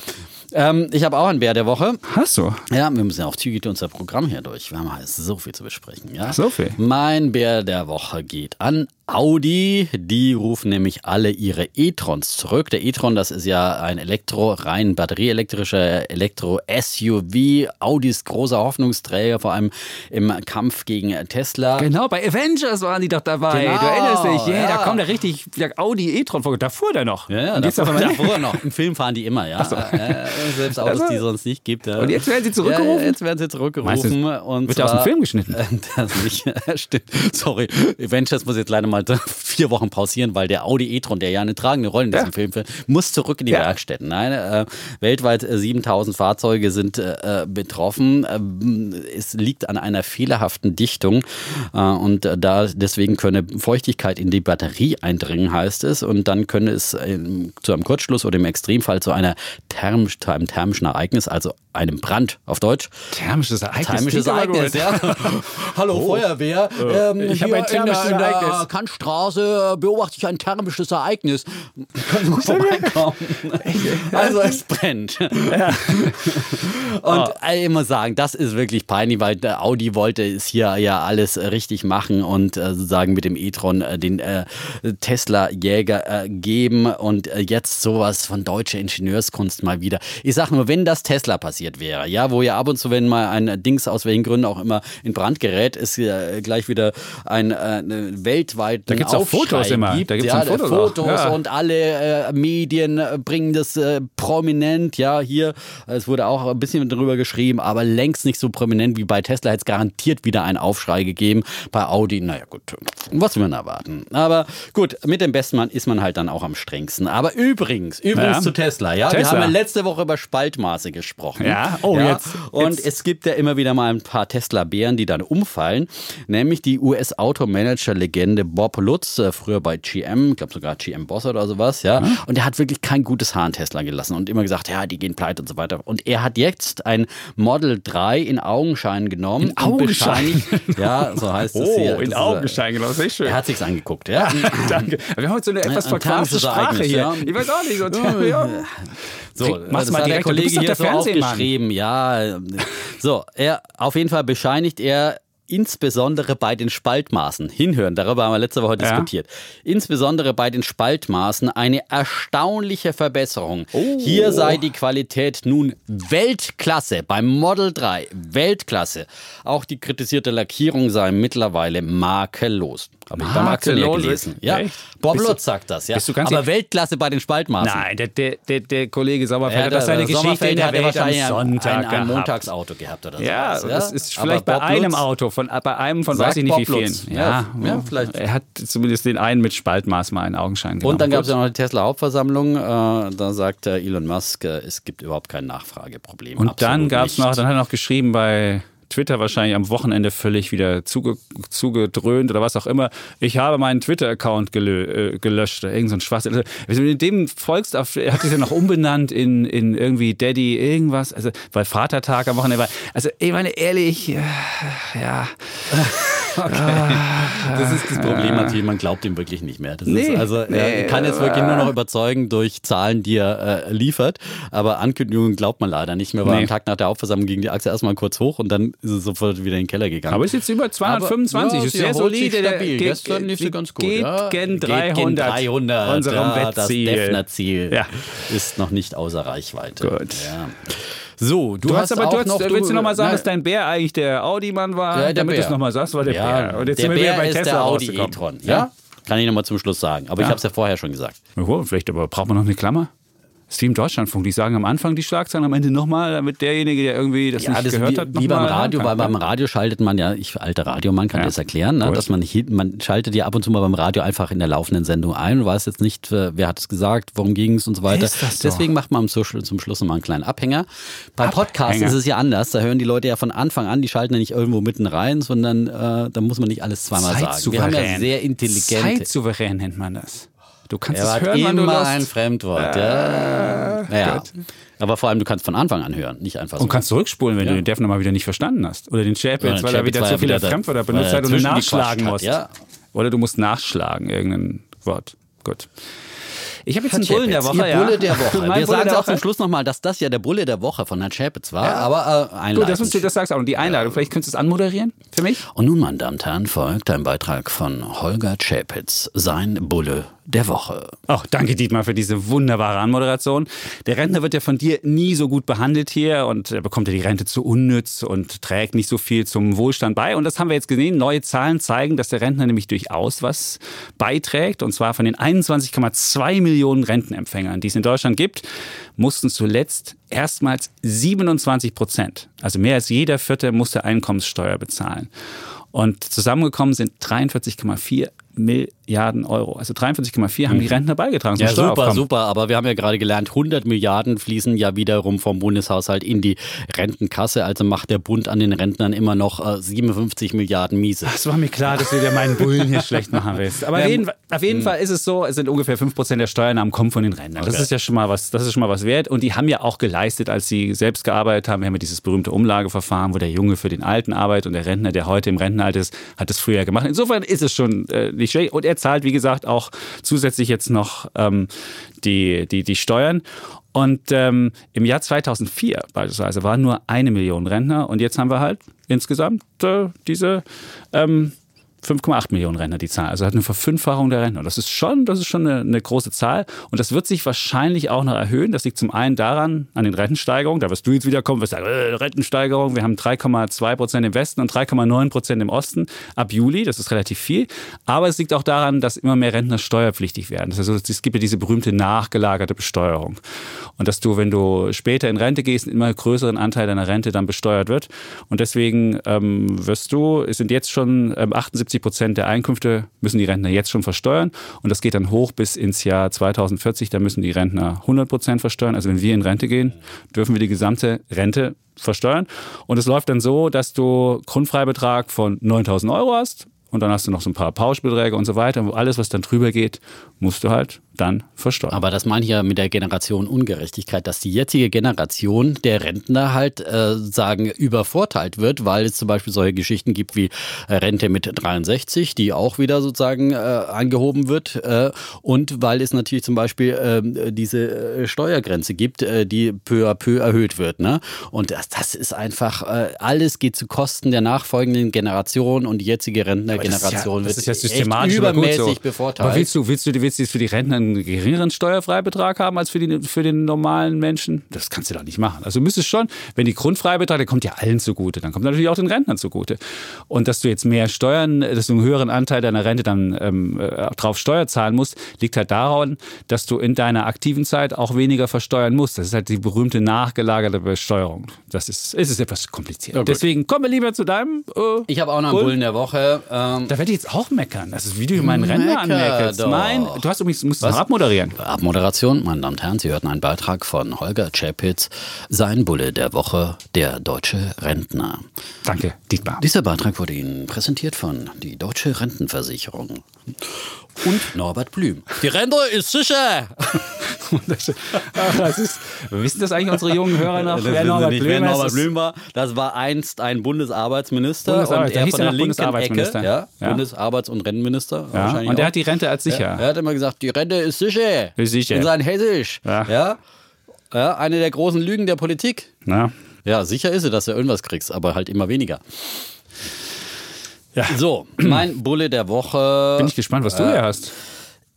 S3: ähm, ich habe auch einen Bär der Woche.
S2: Hast du?
S3: Ja, wir müssen ja auch zügig unser Programm hier durch. Wir haben halt so viel zu besprechen. Ja?
S2: So viel.
S3: Mein Bär der Woche geht an Audi. Die rufen nämlich alle ihre e-trons zurück. Der e-tron, das ist ja ein Elektro, rein batterieelektrischer Elektro-SUV. Audis großer Hoffnungsträger, vor allem im Kampf gegen Tesla.
S2: Genau, bei Avengers waren die doch dabei.
S3: Genau,
S2: du erinnerst dich. Yeah,
S3: ja.
S2: Da kommt der richtig der Audi e-tron vor. Da fuhr der noch.
S3: Ja, ja,
S2: auf einmal-
S3: davor noch. Im Film fahren die immer, ja. Äh, selbst Autos,
S2: Also-
S3: die es sonst nicht gibt. Ja.
S2: Und jetzt werden sie zurückgerufen?
S3: Ja, jetzt werden sie zurückgerufen.
S2: Meinst
S3: und
S2: wird der aus dem
S3: zwar-
S2: Film geschnitten?
S3: Äh, [LAUGHS] Das nicht. [LAUGHS] Stimmt. Sorry. Avengers muss jetzt leider mal [LAUGHS] vier Wochen pausieren, weil der Audi e-tron, der ja eine tragende Rolle in diesem
S2: Ja.
S3: Film filmt, muss zurück in die. Werkstätten. Nein, äh, weltweit äh, 7000 Fahrzeuge sind äh, betroffen. Ähm, es liegt an einer fehlerhaften Dichtung äh, und äh, da deswegen könne Feuchtigkeit in die Batterie eindringen, heißt es. Und dann könne es zu einem Kurzschluss oder im Extremfall zu einer zu einem thermischen Ereignis, also einem Brand auf Deutsch,
S2: Thermisches Ereignis.
S3: Thermisches Ereignis, ja. [LAUGHS] Hallo Feuerwehr. Ähm,
S2: ich hab
S3: hier
S2: ein thermisches
S3: in der, in der
S2: Ereignis.
S3: Kantstraße beobachte ich ein thermisches Ereignis. Können Sie vorbeikommen? also es brennt. [LAUGHS] [LAUGHS] Und ich muss sagen, das ist wirklich peinlich, weil der Audi wollte es hier ja alles äh, richtig machen und äh, sozusagen mit dem e-tron äh, den äh, Tesla-Jäger äh, geben und äh, jetzt sowas von deutscher Ingenieurskunst mal wieder. Ich sag nur, wenn das Tesla passiert wäre, ja, wo ja ab und zu, wenn mal ein Dings aus welchen Gründen auch immer in Brand gerät, ist ja gleich wieder ein äh, eine weltweit
S2: Da gibt's auch Fotos immer.
S3: Gibt,
S2: Da gibt's
S3: ja,
S2: Fotos
S3: Fotos.
S2: Ja.
S3: und alle äh, Medien äh, bringen das äh, prominent. Ja, hier, es wurde auch ein bisschen drüber geschrieben, aber längst nicht so prominent wie bei Tesla. Hätte es garantiert wieder einen Aufschrei gegeben. Bei Audi, naja, gut, was will man erwarten? Aber gut, mit dem besten Mann ist man halt dann auch am strengsten. Aber übrigens, übrigens
S2: Ja.
S3: zu Tesla. Ja, wir
S2: Tesla.
S3: haben ja letzte Woche über Spaltmaße gesprochen.
S2: Ja, oh, jetzt-
S3: Und
S2: jetzt.
S3: es gibt ja immer wieder mal ein paar Tesla-Bären, die dann umfallen. Nämlich die US-Automanager-Legende Bob Lutz, äh, früher bei GM, ich glaube sogar GM-Boss oder sowas, ja. Und der hat wirklich kein gutes Haar an Tesla gelassen und immer gesagt, ja, die gehen pleite und so weiter. Und er hat jetzt ein Model 3 in Augenschein genommen.
S2: In Augenschein? [LAUGHS]
S3: Ja, so heißt es
S2: Oh,
S3: hier.
S2: in
S3: Das ist, äh,
S2: Augenschein, genau. Sehr schön.
S3: Er hat sich's angeguckt, ja. [LAUGHS]
S2: Danke. Wir haben heute so eine etwas verquaste Sprache hier.
S3: ja.
S2: Ich weiß auch nicht. So, [LAUGHS] ja.
S3: So,
S2: mach's mal
S3: hat der
S2: direkt. Bist
S3: Kollege hier
S2: der
S3: so aufgeschrieben. Ja, so, er auf jeden Fall bescheinigt er insbesondere bei den Spaltmaßen, hinhören, darüber haben wir letzte Woche
S2: Ja.
S3: diskutiert, insbesondere bei den Spaltmaßen eine erstaunliche Verbesserung.
S2: Oh.
S3: Hier sei die Qualität nun Weltklasse, beim Model 3 Weltklasse. Auch die kritisierte Lackierung sei mittlerweile makellos. Habe ich beim
S2: Makellos?
S3: gelesen. Ja,
S2: Echt?
S3: Bob
S2: du-
S3: Lutz sagt das, ja. Aber
S2: sicher?
S3: Weltklasse bei den Spaltmaßen.
S2: Nein, der, der, der, der Kollege Sommerfeld
S3: Ja,
S2: hat das seine
S3: der
S2: Geschichte in der
S3: hat ja
S2: Welt am
S3: wahrscheinlich
S2: Sonntag
S3: ein, ein
S2: gehabt.
S3: Montagsauto gehabt oder
S2: Ja,
S3: sowas.
S2: das ist vielleicht bei einem
S3: Lutz-
S2: Auto, von, bei einem von weiß ich nicht
S3: Bob
S2: wie vielen.
S3: Lutz. Ja, ja, vielleicht.
S2: Er hat zumindest den einen mit Spaltmaß mal einen Augenschein genommen.
S3: Und dann gab es ja noch die Tesla-Hauptversammlung. Äh, da sagt äh, Elon Musk, äh, es gibt überhaupt kein Nachfrageproblem.
S2: Und dann
S3: Absolut
S2: gab es noch, dann hat er noch geschrieben bei Twitter wahrscheinlich am Wochenende völlig wieder zuge, zugedröhnt oder was auch immer. Ich habe meinen Twitter-Account äh, gelöscht irgend so ein Schwachsinn. Also, wenn du dem folgst, er hat sich ja noch umbenannt in, in irgendwie Daddy irgendwas, also weil Vatertag am Wochenende war. Also ich meine ehrlich, äh, ja.
S3: Das ist das Problem natürlich, man glaubt ihm wirklich nicht mehr. Das
S2: Nee,
S3: ist, also
S2: nee,
S3: er kann jetzt wirklich nur noch überzeugen durch Zahlen, die er äh, liefert. Aber Ankündigungen glaubt man leider nicht mehr, weil
S2: Nee.
S3: am Tag nach der Hauptversammlung ging die Aktie erstmal kurz hoch und dann ist es sofort wieder in den Keller gegangen.
S2: Aber ist jetzt über 225,
S3: Aber,
S2: ist sehr solide. Der
S3: stabil.
S2: geht-
S3: Gestern lief sie ganz gut.
S2: Geht
S3: ja.
S2: gen
S3: Geht
S2: 300.
S3: gen 300.
S2: Unserem
S3: ja, das
S2: Wettziel.
S3: Defner-Ziel
S2: Ja.
S3: ist noch nicht außer Reichweite.
S2: Gut.
S3: Ja. So, du,
S2: Du hast aber,
S3: auch
S2: du hast,
S3: noch,
S2: willst du nochmal sagen,
S3: na,
S2: dass dein Bär eigentlich der Audi-Mann war?
S3: Ja, der
S2: damit du es nochmal sagst, war der
S3: ja,
S2: Bär. Und jetzt
S3: der
S2: sind wir wieder
S3: Bär
S2: bei
S3: ist
S2: Tesla
S3: der Audi e-tron. Ja? Kann ich nochmal zum Schluss sagen. Aber ich
S2: Ja.
S3: habe es ja vorher schon gesagt.
S2: Oh, vielleicht aber braucht man noch eine Klammer? Stream Deutschlandfunk, die sagen am Anfang die Schlagzeilen, am Ende nochmal, damit derjenige, der irgendwie das
S3: Ja,
S2: nicht
S3: das
S2: gehört
S3: wie,
S2: hat,
S3: wie beim Radio, weil beim Radio schaltet man ja, ich alter Radiomann kann
S2: Ja.
S3: das erklären, ne, dass man man schaltet ja ab und zu mal beim Radio einfach in der laufenden Sendung ein und weiß jetzt nicht, äh, wer hat es gesagt, worum ging es und so weiter. Deswegen macht man zum Schluss, zum Schluss noch mal einen kleinen Abhänger. Bei Podcasts ist es ja anders, da hören die Leute ja von Anfang an, die schalten ja nicht irgendwo mitten rein, sondern äh, da muss man nicht alles zweimal sagen. Wir haben ja sehr intelligente.
S2: Zeitsouverän nennt man das. Du kannst
S3: Er
S2: es hören, wann du
S3: immer
S2: Lust.
S3: ein Fremdwort. ja. Naja. Aber vor allem, du kannst von Anfang an hören, nicht einfach so.
S2: Und kannst zurückspulen, wenn
S3: Ja.
S2: du den Defner mal wieder nicht verstanden hast. Oder den Chapitz, weil er wieder zu viele Fremdwörter benutzt
S3: er
S2: hat und du nachschlagen musst.
S3: ja.
S2: Oder du musst nachschlagen, irgendein Wort. Gut. Ich habe jetzt
S3: Herr
S2: einen Bullen der Woche,
S3: Ihr
S2: ja.
S3: Bulle der Woche. Wir
S2: Bulle
S3: sagen
S2: der
S3: auch zum. Schluss nochmal, dass das ja der Bulle der Woche von Herrn Chapitz war, aber äh, einleitend.
S2: Gut, das, musst du, das sagst du auch. Und die Einladung, vielleicht könntest du es anmoderieren für mich?
S3: Und nun, meine Damen und Herren, folgt ein Beitrag von Holger Chapitz, sein Bulle der Woche.
S2: Oh, danke Dietmar für diese wunderbare Anmoderation. Der Rentner wird ja von dir nie so gut behandelt hier und er bekommt ja die Rente zu unnütz und trägt nicht so viel zum Wohlstand bei. Und das haben wir jetzt gesehen. Neue Zahlen zeigen, dass der Rentner nämlich durchaus was beiträgt. Und zwar von den 21,2 Millionen Rentenempfängern, die es in Deutschland gibt, mussten zuletzt erstmals 27 Prozent, also mehr als jeder Vierte, musste Einkommenssteuer bezahlen. Und zusammengekommen sind 43,4 Milliarden Euro. Also 43,4 haben die Rentner beigetragen
S3: Ja, super, super. Aber wir haben ja gerade gelernt, 100 Milliarden fließen ja wiederum vom Bundeshaushalt in die Rentenkasse. Also macht der Bund an den Rentnern immer noch äh, 57 Milliarden miese.
S2: Es war mir klar, dass du dir meinen Bullen hier schlecht machen willst. Aber auf jeden, auf jeden Fall ist es so, es sind ungefähr 5% der Steuernahmen kommen von den Rentnern. Das
S3: Okay.
S2: ist ja schon mal was, das ist schon mal was wert. Und die haben ja auch geleistet, als sie selbst gearbeitet haben. Wir haben ja dieses berühmte Umlageverfahren, wo der Junge für den Alten arbeitet und der Rentner, der heute im Rentenalter ist, hat es früher gemacht. Insofern ist es schon äh, nicht schlecht. Und er zahlt, wie gesagt, auch zusätzlich jetzt noch ähm, die, die, die Steuern. Und ähm, im Jahr 2004 beispielsweise waren nur eine Million Rentner und jetzt haben wir halt insgesamt äh, diese ähm, 5,8 Millionen Rentner, die Zahl. Also hat eine Verfünffachung der Rentner. Das ist schon, das ist schon eine, eine große Zahl. Und das wird sich wahrscheinlich auch noch erhöhen. Das liegt zum einen daran, an den Rentensteigerungen. Da wirst du jetzt wieder kommen, wirst sagen, äh, Rentensteigerung. Wir haben 3,2 Prozent im Westen und 3,9 Prozent im Osten ab Juli. Das ist relativ viel. Aber es liegt auch daran, dass immer mehr Rentner steuerpflichtig werden. Das heißt, also, es gibt ja diese berühmte nachgelagerte Besteuerung. Und dass du, wenn du später in Rente gehst, einen immer größeren Anteil deiner Rente dann besteuert wird. Und deswegen ähm, wirst du, es sind jetzt schon ähm, 78 Prozent der Einkünfte müssen die Rentner jetzt schon versteuern. Und das geht dann hoch bis ins Jahr 2040. Da müssen die Rentner 100 Prozent versteuern. Also wenn wir in Rente gehen, dürfen wir die gesamte Rente versteuern. Und es läuft dann so, dass du Grundfreibetrag von 9000 Euro hast. Und dann hast du noch so ein paar Pauschbeträge und so weiter. Und alles, was dann drüber geht, musst du halt dann versteuern.
S3: Aber das meine ich ja mit der Generation Ungerechtigkeit, dass die jetzige Generation der Rentner halt äh, sagen übervorteilt wird, weil es zum Beispiel solche Geschichten gibt wie äh, Rente mit 63, die auch wieder sozusagen äh, angehoben wird äh, und weil es natürlich zum Beispiel äh, diese äh, Steuergrenze gibt, äh, die peu à peu erhöht wird. Ne? Und das, das ist einfach, äh, alles geht zu Kosten der nachfolgenden Generation und die jetzige Rentnergeneration
S2: das ist ja,
S3: wird
S2: das ist ja systematisch
S3: übermäßig
S2: so.
S3: bevorteilt.
S2: Aber willst du, willst du, willst du jetzt für die Rentner einen geringeren Steuerfreibetrag haben als für, die, für den normalen Menschen? Das kannst du doch nicht machen. Also du müsstest schon, wenn die Grundfreibetrag, der kommt ja allen zugute, dann kommt natürlich auch den Rentnern zugute. Und dass du jetzt mehr Steuern, dass du einen höheren Anteil deiner Rente dann ähm, äh, drauf Steuer zahlen musst, liegt halt daran, dass du in deiner aktiven Zeit auch weniger versteuern musst. Das ist halt die berühmte nachgelagerte Besteuerung. Das ist, es ist etwas kompliziert. Deswegen kommen wir lieber zu deinem. Äh,
S3: Ich habe auch noch einen
S2: Bullen.
S3: Bullen der Woche. Ähm,
S2: Da werde ich jetzt auch meckern. Das ist, wie du meinen Rentner
S3: Mecker
S2: anmeckerst. Mein, du hast übrigens, musst es abmoderieren.
S3: Abmoderation, meine Damen und Herren, Sie hörten einen Beitrag von Holger Czapitz, sein Bulle der Woche, der deutsche Rentner.
S2: Danke, Dietmar.
S3: Dieser Beitrag wurde Ihnen präsentiert von die Deutsche Rentenversicherung und Norbert Blüm. Die Rente ist sicher! [LAUGHS]
S2: Das ist, wissen das eigentlich unsere jungen Hörer noch?
S3: wer Norbert, Blüm, wer? Norbert Blüm war, das war einst ein Bundesarbeitsminister
S2: Bundesarbeits-
S3: und
S2: der
S3: er
S2: hieß
S3: von der linken
S2: Bundesarbeitsminister.
S3: Ecke, ja,
S2: Ja.
S3: Bundesarbeits- und Rentenminister.
S2: Ja,
S3: wahrscheinlich
S2: und der hat die Rente als sicher.
S3: Er hat immer gesagt, die Rente ist sicher.
S2: Ist sicher.
S3: In sein Hessisch.
S2: Ja.
S3: Ja. ja. Eine der großen Lügen der Politik.
S2: Na?
S3: Ja, sicher ist es, dass du irgendwas kriegst, aber halt immer weniger.
S2: Ja.
S3: So, mein Bulle der Woche.
S2: Bin ich gespannt, was du hier hast.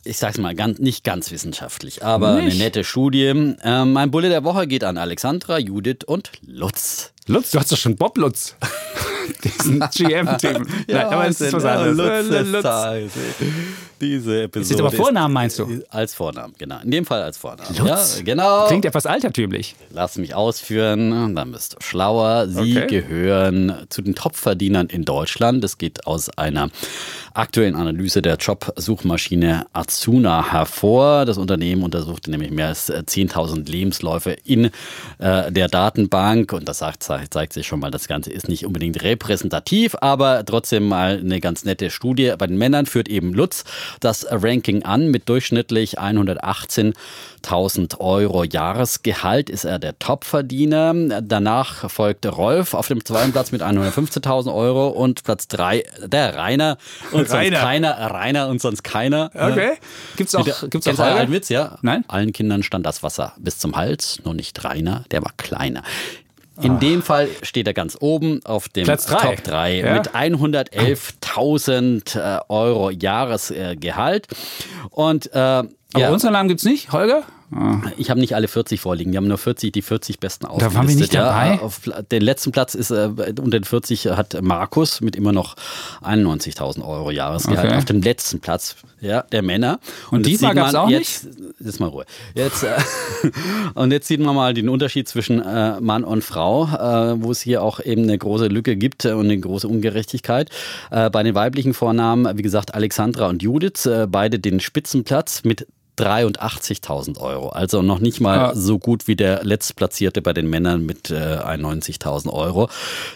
S3: Ich sag's mal, ganz, nicht ganz wissenschaftlich, aber
S2: Nicht?
S3: eine nette Studie. Ähm, mein Bulle der Woche geht an Alexandra, Judith und Lutz.
S2: Lutz, du hast doch schon Bob Lutz. [LAUGHS] diesen GM-Typen. ja, aber es ist was anderes.
S3: Lutz Lutz. Tages. Diese Episode.
S2: Ist jetzt aber Vornamen, meinst du?
S3: Als Vornamen, genau. In dem Fall als Vornamen.
S2: Lutz?
S3: Ja, genau.
S2: Klingt etwas altertümlich.
S3: Lass mich ausführen, dann bist du schlauer. Sie
S2: Okay.
S3: gehören zu den Top-Verdienern in Deutschland. Das geht aus einer aktuellen Analyse der Jobsuchmaschine Azuna hervor. Das Unternehmen untersuchte nämlich mehr als äh, 10.000 Lebensläufe in äh, der Datenbank. Und das sagt, zeigt, sich schon mal, das Ganze ist nicht unbedingt repräsentativ, aber trotzdem mal eine ganz nette Studie. Bei den Männern führt eben Lutz das Ranking an mit durchschnittlich 118.000 Euro Jahresgehalt ist er der Topverdiener. Danach folgt Rolf auf dem zweiten Platz mit 115.000 Euro und Platz drei der Rainer und
S2: Rainer.
S3: sonst keiner. Rainer und sonst keiner.
S2: Okay. Gibt's auch,
S3: Wieder-
S2: gibt's auch
S3: einen Witz, ja?
S2: Nein?
S3: Allen Kindern stand das Wasser bis zum Hals, nur nicht Rainer, der war kleiner. In dem Fall steht er ganz oben auf dem
S2: Platz drei.
S3: Top 3
S2: Ja.
S3: mit 111.000 äh, Euro Jahresgehalt. Und äh,
S2: Aber
S3: ja,
S2: unseren Namen gibt's nicht, Holger? Ah.
S3: ich habe nicht alle 40 vorliegen. Wir haben nur 40, die 40 besten ausgelistet.
S2: waren wir nicht dabei?
S3: Ja, auf den letzten Platz ist äh, unter den 40 hat Markus mit immer noch 91.000 Euro Jahresgehalt.
S2: Okay.
S3: Auf dem letzten Platz ja, der Männer.
S2: Und
S3: jetzt
S2: diesmal
S3: sieht
S2: gab's
S3: man
S2: auch
S3: jetzt, Jetzt mal Ruhe. Jetzt, äh, [LAUGHS] und jetzt sieht man mal den Unterschied zwischen äh, Mann und Frau, äh, wo es hier auch eben eine große Lücke gibt und eine große Ungerechtigkeit. Äh, bei den weiblichen Vornamen, wie gesagt, Alexandra und Judith, äh, beide den Spitzenplatz mit 83.000 Euro. Also noch nicht mal
S2: Ja.
S3: so gut wie der Letztplatzierte bei den Männern mit äh, 91.000 Euro.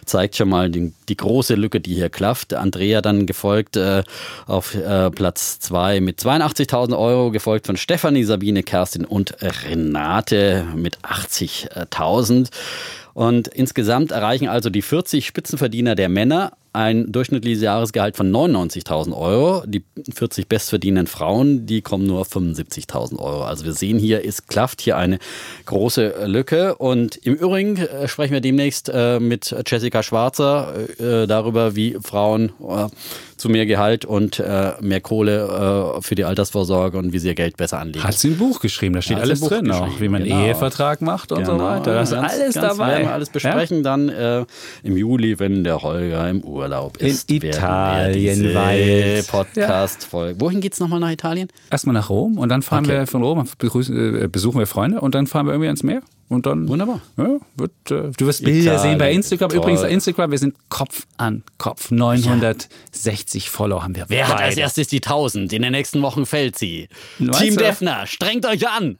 S3: Zeigt schon mal die, die große Lücke, die hier klafft. Andrea dann gefolgt äh, auf äh, Platz 2 mit 82.000 Euro, gefolgt von Stefanie, Sabine, Kerstin und Renate mit 80.000. Und insgesamt erreichen also die 40 Spitzenverdiener der Männer ein durchschnittliches Jahresgehalt von 99.000 Euro. Die 40 bestverdienenden Frauen, die kommen nur auf 75.000 Euro. Also wir sehen hier, es klafft hier eine große Lücke. Und im Übrigen äh, sprechen wir demnächst äh, mit Jessica Schwarzer äh, darüber, wie Frauen zu mehr Gehalt und mehr Kohle für die Altersvorsorge und wie sie ihr Geld besser anlegen.
S2: Hat sie ein Buch geschrieben, da steht
S3: Hat
S2: alles drin, auch, wie man einen
S3: genau.
S2: Ehevertrag macht und so weiter. Das ist alles
S3: ganz
S2: dabei.
S3: Werden wir alles besprechen dann äh, im Juli, wenn der Holger im Urlaub
S2: In
S3: ist. wir
S2: Italien
S3: diese
S2: weit.
S3: Podcast-Folge. Wohin geht's nochmal nach Italien?
S2: Erstmal nach Rom und dann fahren
S3: Okay.
S2: wir von Rom, begrüßen, äh, besuchen wir Freunde und dann fahren wir irgendwie ans Meer. Und dann
S3: Wunderbar.
S2: Ja, wird, äh, du wirst Bilder
S3: Italien,
S2: sehen bei Instagram.
S3: toll.
S2: Übrigens, Instagram, wir sind Kopf an Kopf. 960 Follower haben wir.
S3: Wer hat als
S2: beide.
S3: erstes die 1000? In den nächsten Wochen fällt sie. Team? Defner, strengt euch an.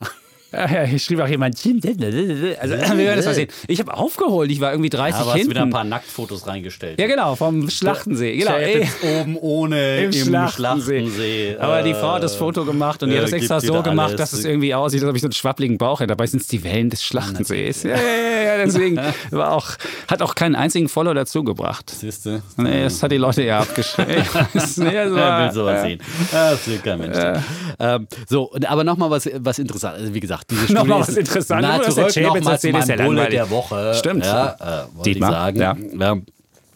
S2: Ja, ja, hier schrieb auch jemand. Also, wir werden das mal sehen. Ich habe aufgeholt. Ich war irgendwie 30
S3: Da hast
S2: hinten.
S3: wieder ein paar Nacktfotos reingestellt.
S2: ja, genau, vom Schlachtensee. Genau, ey.
S3: Oben ohne
S2: Im,
S3: im,
S2: Schlachtensee.
S3: Schlachtensee.
S2: Aber die Frau hat das
S3: Äh,
S2: Foto gemacht und die
S3: äh,
S2: hat das extra
S3: gibt
S2: so gemacht,
S3: alles.
S2: dass es irgendwie aussieht, als ob ich so einen schwappligen Bauch hätte. Dabei sind es die Wellen des Schlachtensees. Ja, ja, ja, ja, deswegen [LAUGHS] war auch, hat auch keinen einzigen Follower dazugebracht.
S3: Siehst du?
S2: Nee, das hat die Leute ja abgeschrieben. nee,
S3: Wer will sowas
S2: ja.
S3: sehen? Das will kein Mensch. Ähm, so, aber nochmal was, was interessant. Also wie gesagt, diese [LAUGHS] Studie
S2: Nochmal was Interessantes.
S3: Na, zurück nochmal zu meinem Bulle der Woche.
S2: Stimmt.
S3: Ja, äh, wollte ich
S2: Dietmar,
S3: sagen.
S2: ja.
S3: Ja.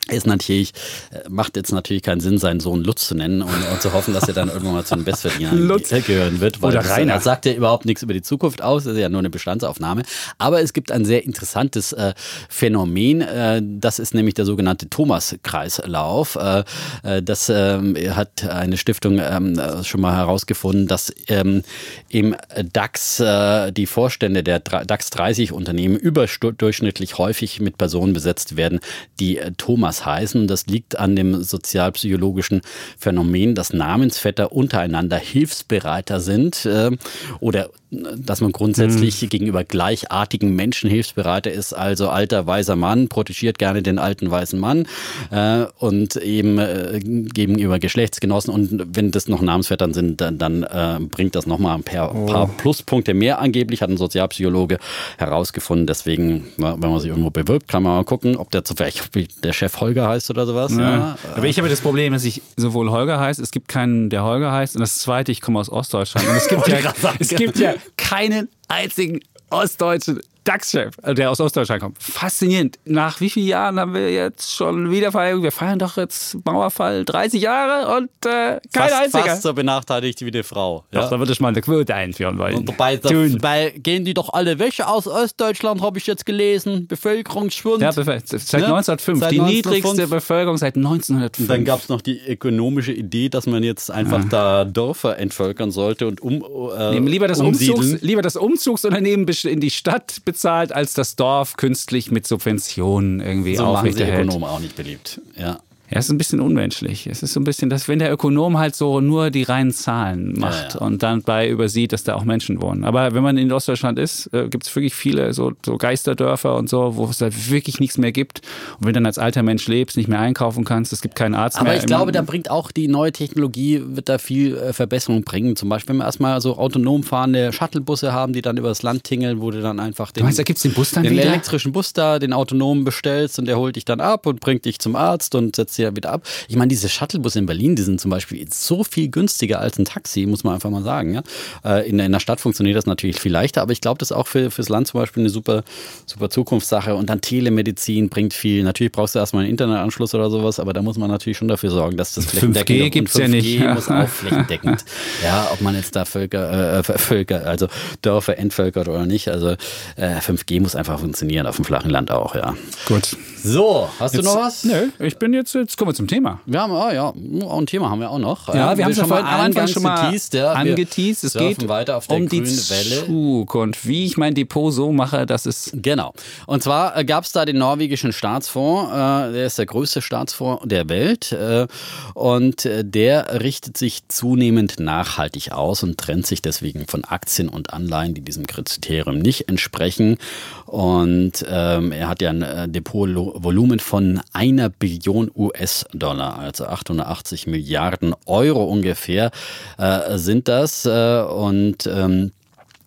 S3: Ist natürlich, äh, macht jetzt natürlich keinen Sinn, seinen Sohn Lutz zu nennen und, und zu hoffen, dass er dann irgendwann mal zu den Bestverdienern [LAUGHS]
S2: Lutz.
S3: ge- gehören wird. Weil
S2: Oder
S3: das,
S2: Rainer.
S3: Das sagt ja überhaupt nichts über die Zukunft aus, das ist ja nur eine Bestandsaufnahme. Aber es gibt ein sehr interessantes äh, Phänomen, äh, das ist nämlich der sogenannte Thomas-Kreislauf. Äh, äh, das ähm, hat eine Stiftung ähm, äh, schon mal herausgefunden, dass ähm, im DAX äh, die Vorstände der DAX 30 Unternehmen überdurchschnittlich häufig mit Personen besetzt werden, die äh, Thomas heißen. Das liegt an dem sozialpsychologischen Phänomen, dass Namensvetter untereinander hilfsbereiter sind äh, oder dass man grundsätzlich gegenüber gleichartigen Menschen hilfsbereiter ist. Also alter weißer Mann protegiert gerne den alten weißen Mann äh, und eben äh, gegenüber Geschlechtsgenossen. Und wenn das noch Namensvettern sind, dann, dann äh, bringt das nochmal ein paar, paar Pluspunkte mehr. Angeblich hat ein Sozialpsychologe herausgefunden. Deswegen, wenn man sich irgendwo bewirbt, kann man mal gucken, ob der ob der Chef Holger heißt oder sowas. Ja.
S2: Ja. Aber ich habe das Problem, dass ich sowohl Holger heißt, es gibt keinen, der Holger heißt, und das zweite, ich komme aus Ostdeutschland. Und es gibt, [LAUGHS] ja, es gibt ja keinen einzigen Ostdeutschen, DAX-Chef, der aus Ostdeutschland kommt. Faszinierend. Nach wie vielen Jahren haben wir jetzt schon Wiedervereinigung? Wir feiern doch jetzt Mauerfall 30 Jahre und äh, kein
S3: fast,
S2: einziger.
S3: Fast so benachteiligt wie eine Frau.
S2: Doch, da würde ich mal eine Quote einführen wollen.
S3: Und dabei, dabei gehen die doch alle weg aus Ostdeutschland, habe ich jetzt gelesen. Bevölkerungsschwund.
S2: Ja, seit 1905.
S3: Seit
S2: die
S3: 1905.
S2: niedrigste Bevölkerung seit 1905.
S3: Dann gab es noch die ökonomische Idee, dass man jetzt einfach da Dörfer entvölkern sollte und um, äh,
S2: Nehmen lieber, das. Umzugs, lieber das Umzugsunternehmen in die Stadt bezahlt, als das Dorf künstlich mit Subventionen irgendwie
S3: so machen sie
S2: aufrechterhält.
S3: Ökonomen auch nicht beliebt. Ja.
S2: Ja, es ist ein bisschen unmenschlich. Es ist so ein bisschen, dass wenn der Ökonom halt so nur die reinen Zahlen macht
S3: Ja, ja.
S2: und dann bei übersieht, dass da auch Menschen wohnen. Aber wenn man in Ostdeutschland ist, äh, gibt es wirklich viele so, so Geisterdörfer und so, wo es da wirklich nichts mehr gibt. Und wenn du dann als alter Mensch lebst, nicht mehr einkaufen kannst, es gibt keinen Arzt
S3: Aber
S2: mehr.
S3: ich
S2: im-
S3: glaube, da bringt auch die neue Technologie, wird da viel äh, Verbesserung bringen. Zum Beispiel, wenn wir erstmal so autonom fahrende Shuttlebusse haben, die dann übers Land tingeln, wo du dann einfach den,
S2: Du meinst, da gibt's den Bus dann
S3: den
S2: wieder?
S3: elektrischen Bus da, den autonomen bestellst und der holt dich dann ab und bringt dich zum Arzt und setzt dich dann wieder ab. Ich meine, diese Shuttlebusse in Berlin, die sind zum Beispiel so viel günstiger als ein Taxi, muss man einfach mal sagen. Ja? Äh, In, der- in der Stadt funktioniert das natürlich viel leichter, aber ich glaube, das ist auch für, fürs Land zum Beispiel eine super, super Zukunftssache. Und dann Telemedizin bringt viel. Natürlich brauchst du erstmal einen Internetanschluss oder sowas, aber da muss man natürlich schon dafür sorgen, dass das
S2: 5G
S3: flächendeckend und
S2: gibt's ja
S3: 5G
S2: nicht.
S3: muss auch [LAUGHS] flächendeckend. Ja, ob man jetzt da Völker, äh, Völker, also Dörfer entvölkert oder nicht. Also äh, 5G muss einfach funktionieren, auf dem flachen Land auch, ja.
S2: Gut.
S3: So, hast
S2: Jetzt-
S3: du noch was?
S2: Nö, ich bin jetzt, jetzt kommen wir zum Thema.
S3: Wir haben, ah, ja, auch ein Thema haben wir auch noch.
S2: Ja, wir haben es ja
S3: schon
S2: vorhin am Anfang schon mal
S3: geteased, ja.
S2: Angeteased. Es geht
S3: weiter auf der
S2: um die
S3: Welle.
S2: Zukunft. Wie ich mein Depot so mache, dass es
S3: Genau. Und zwar gab es da den norwegischen Staatsfonds, äh, der ist der größte Staatsfonds der Welt äh, und äh, der richtet sich zunehmend nachhaltig aus und trennt sich deswegen von Aktien und Anleihen, die diesem Kriterium nicht entsprechen. Und ähm, er hat ja ein äh, Depotvolumen von einer Billion US-Dollar, also 880 Milliarden Euro ungefähr äh, sind das. Äh, und ähm,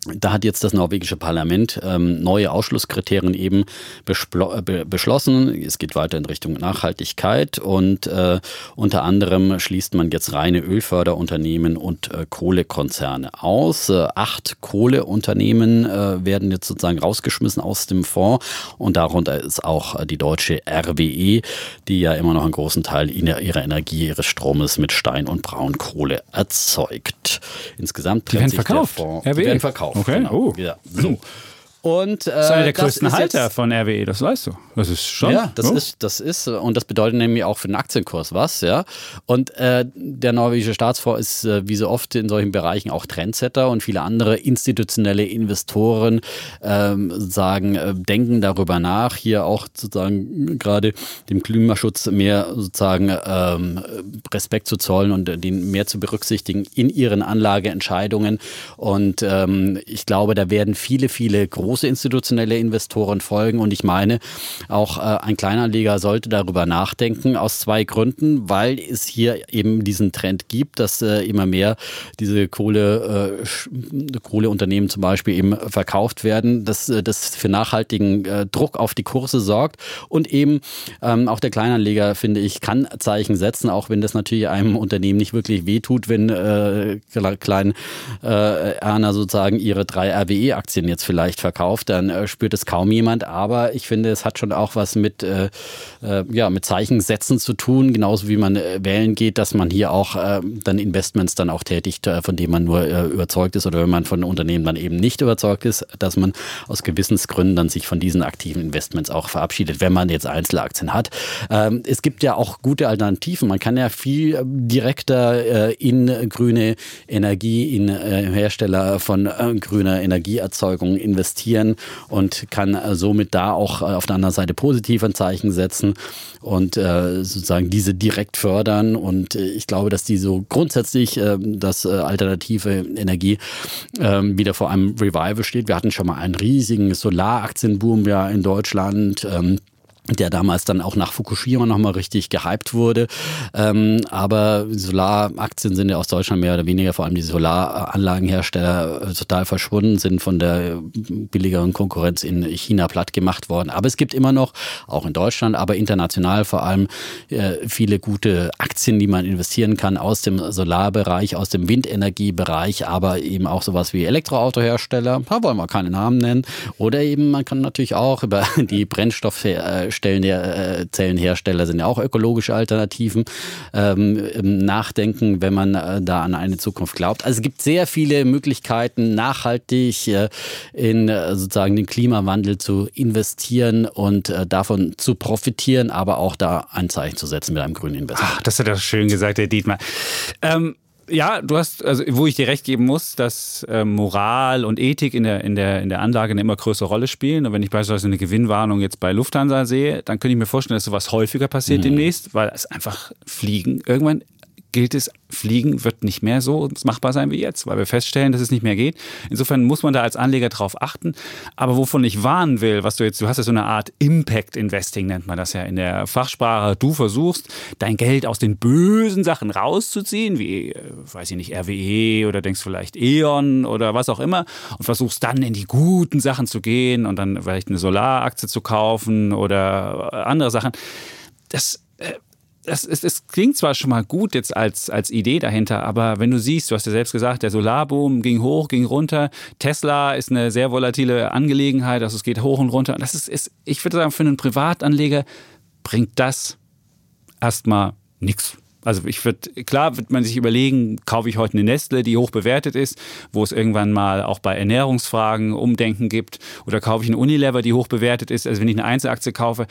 S3: da hat jetzt das norwegische Parlament ähm, neue Ausschlusskriterien eben äh, be beschlossen. Es geht weiter in Richtung Nachhaltigkeit und äh, unter anderem schließt man jetzt reine Ölförderunternehmen und äh, Kohlekonzerne aus. Äh, acht Kohleunternehmen äh, werden jetzt sozusagen rausgeschmissen aus dem Fonds und darunter ist auch äh, die deutsche RWE, die ja immer noch einen großen Teil ihrer Energie, ihres Stromes mit Stein- und Braunkohle erzeugt. Insgesamt
S2: werden
S3: trennt sich der
S2: verkauft?
S3: Fonds.
S2: RWE?
S3: Die werden verkauft.
S2: Okay,
S3: Genau.
S2: oh.
S3: Ja, so. Und äh,
S2: Das ist einer der größten Halter
S3: jetzt-
S2: von RWE, das weißt du. Das ist schon.
S3: ja, das
S2: oh.
S3: ist, das ist, und das bedeutet nämlich auch für den Aktienkurs was, ja. Und äh, der norwegische Staatsfonds ist äh, wie so oft in solchen Bereichen auch Trendsetter und viele andere institutionelle Investoren ähm, sagen, äh, denken darüber nach, hier auch sozusagen gerade dem Klimaschutz mehr sozusagen ähm, Respekt zu zollen und den mehr zu berücksichtigen in ihren Anlageentscheidungen. Und ähm, ich glaube, da werden viele, viele große institutionelle Investoren folgen. Und ich meine, auch äh, ein Kleinanleger sollte darüber nachdenken, aus zwei Gründen, weil es hier eben diesen Trend gibt, dass äh, immer mehr diese Kohle, äh, Kohleunternehmen zum Beispiel eben verkauft werden, dass äh, das für nachhaltigen äh, Druck auf die Kurse sorgt. Und eben ähm, auch der Kleinanleger, finde ich, kann Zeichen setzen, auch wenn das natürlich einem Unternehmen nicht wirklich wehtut, wenn äh, Klein äh, Erna sozusagen ihre drei RWE-Aktien jetzt vielleicht verkauft, dann äh, spürt es kaum jemand. Aber ich finde, es hat schon auch was mit, äh, äh, ja, mit Zeichensetzen zu tun, genauso wie man äh, wählen geht, dass man hier auch äh, dann Investments dann auch tätigt, äh, von denen man nur überzeugt ist oder wenn man von Unternehmen dann eben nicht überzeugt ist, dass man aus Gewissensgründen dann sich von diesen aktiven Investments auch verabschiedet, wenn man jetzt Einzelaktien hat. Ähm, es gibt ja auch gute Alternativen. Man kann ja viel direkter in grüne Energie, in Hersteller von grüner Energieerzeugung investieren und kann äh, somit da auch äh, auf der anderen Seite positiv ein Zeichen setzen und äh, sozusagen diese direkt fördern. Und ich glaube, dass die so grundsätzlich, äh, dass alternative Energie ähm, wieder vor einem Revival steht. Wir hatten schon mal einen riesigen Solaraktienboom ja in Deutschland. Ähm, der damals dann auch nach Fukushima nochmal richtig gehypt wurde. Ähm, aber Solaraktien sind ja aus Deutschland mehr oder weniger, vor allem die Solaranlagenhersteller, äh, total verschwunden, sind von der billigeren Konkurrenz in China platt gemacht worden. Aber es gibt immer noch, auch in Deutschland, aber international vor allem, äh, viele gute Aktien, die man investieren kann aus dem Solarbereich, aus dem Windenergiebereich, aber eben auch sowas wie Elektroautohersteller, da wollen wir keine Namen nennen. Oder eben, man kann natürlich auch über die Brennstoff Äh, Zellenhersteller sind ja auch ökologische Alternativen ähm, nachdenken, wenn man äh, da an eine Zukunft glaubt. Also es gibt sehr viele Möglichkeiten, nachhaltig äh, in äh, sozusagen den Klimawandel zu investieren und äh, davon zu profitieren, aber auch da ein Zeichen zu setzen mit einem grünen Investment.
S2: Ach, das hat er schön gesagt, Herr Dietmar. Ähm ja, du hast, also wo ich dir recht geben muss, dass äh, Moral und Ethik in der, in, der, in der Anlage eine immer größere Rolle spielen. Und wenn ich beispielsweise eine Gewinnwarnung jetzt bei Lufthansa sehe, dann könnte ich mir vorstellen, dass sowas häufiger passiert mhm. demnächst, weil es einfach Fliegen irgendwann gilt es, Fliegen wird nicht mehr so machbar sein wie jetzt, weil wir feststellen, dass es nicht mehr geht. Insofern muss man da als Anleger drauf achten. Aber wovon ich warnen will, was du jetzt, du hast ja so eine Art Impact Investing, nennt man das ja in der Fachsprache. Du versuchst, dein Geld aus den bösen Sachen rauszuziehen, wie, äh, weiß ich nicht, RWE oder denkst vielleicht E.ON oder was auch immer und versuchst dann in die guten Sachen zu gehen und dann vielleicht eine Solaraktie zu kaufen oder andere Sachen. Das das, ist, das klingt zwar schon mal gut jetzt als, als Idee dahinter, aber wenn du siehst, du hast ja selbst gesagt, der Solarboom ging hoch, ging runter. Tesla ist eine sehr volatile Angelegenheit, also es geht hoch und runter. Das ist, ist ich würde sagen, für einen Privatanleger bringt das erstmal nichts. Also ich würde, klar wird man sich überlegen, kaufe ich heute eine Nestle, die hoch bewertet ist, wo es irgendwann mal auch bei Ernährungsfragen Umdenken gibt, oder kaufe ich eine Unilever, die hoch bewertet ist, also wenn ich eine Einzelaktie kaufe.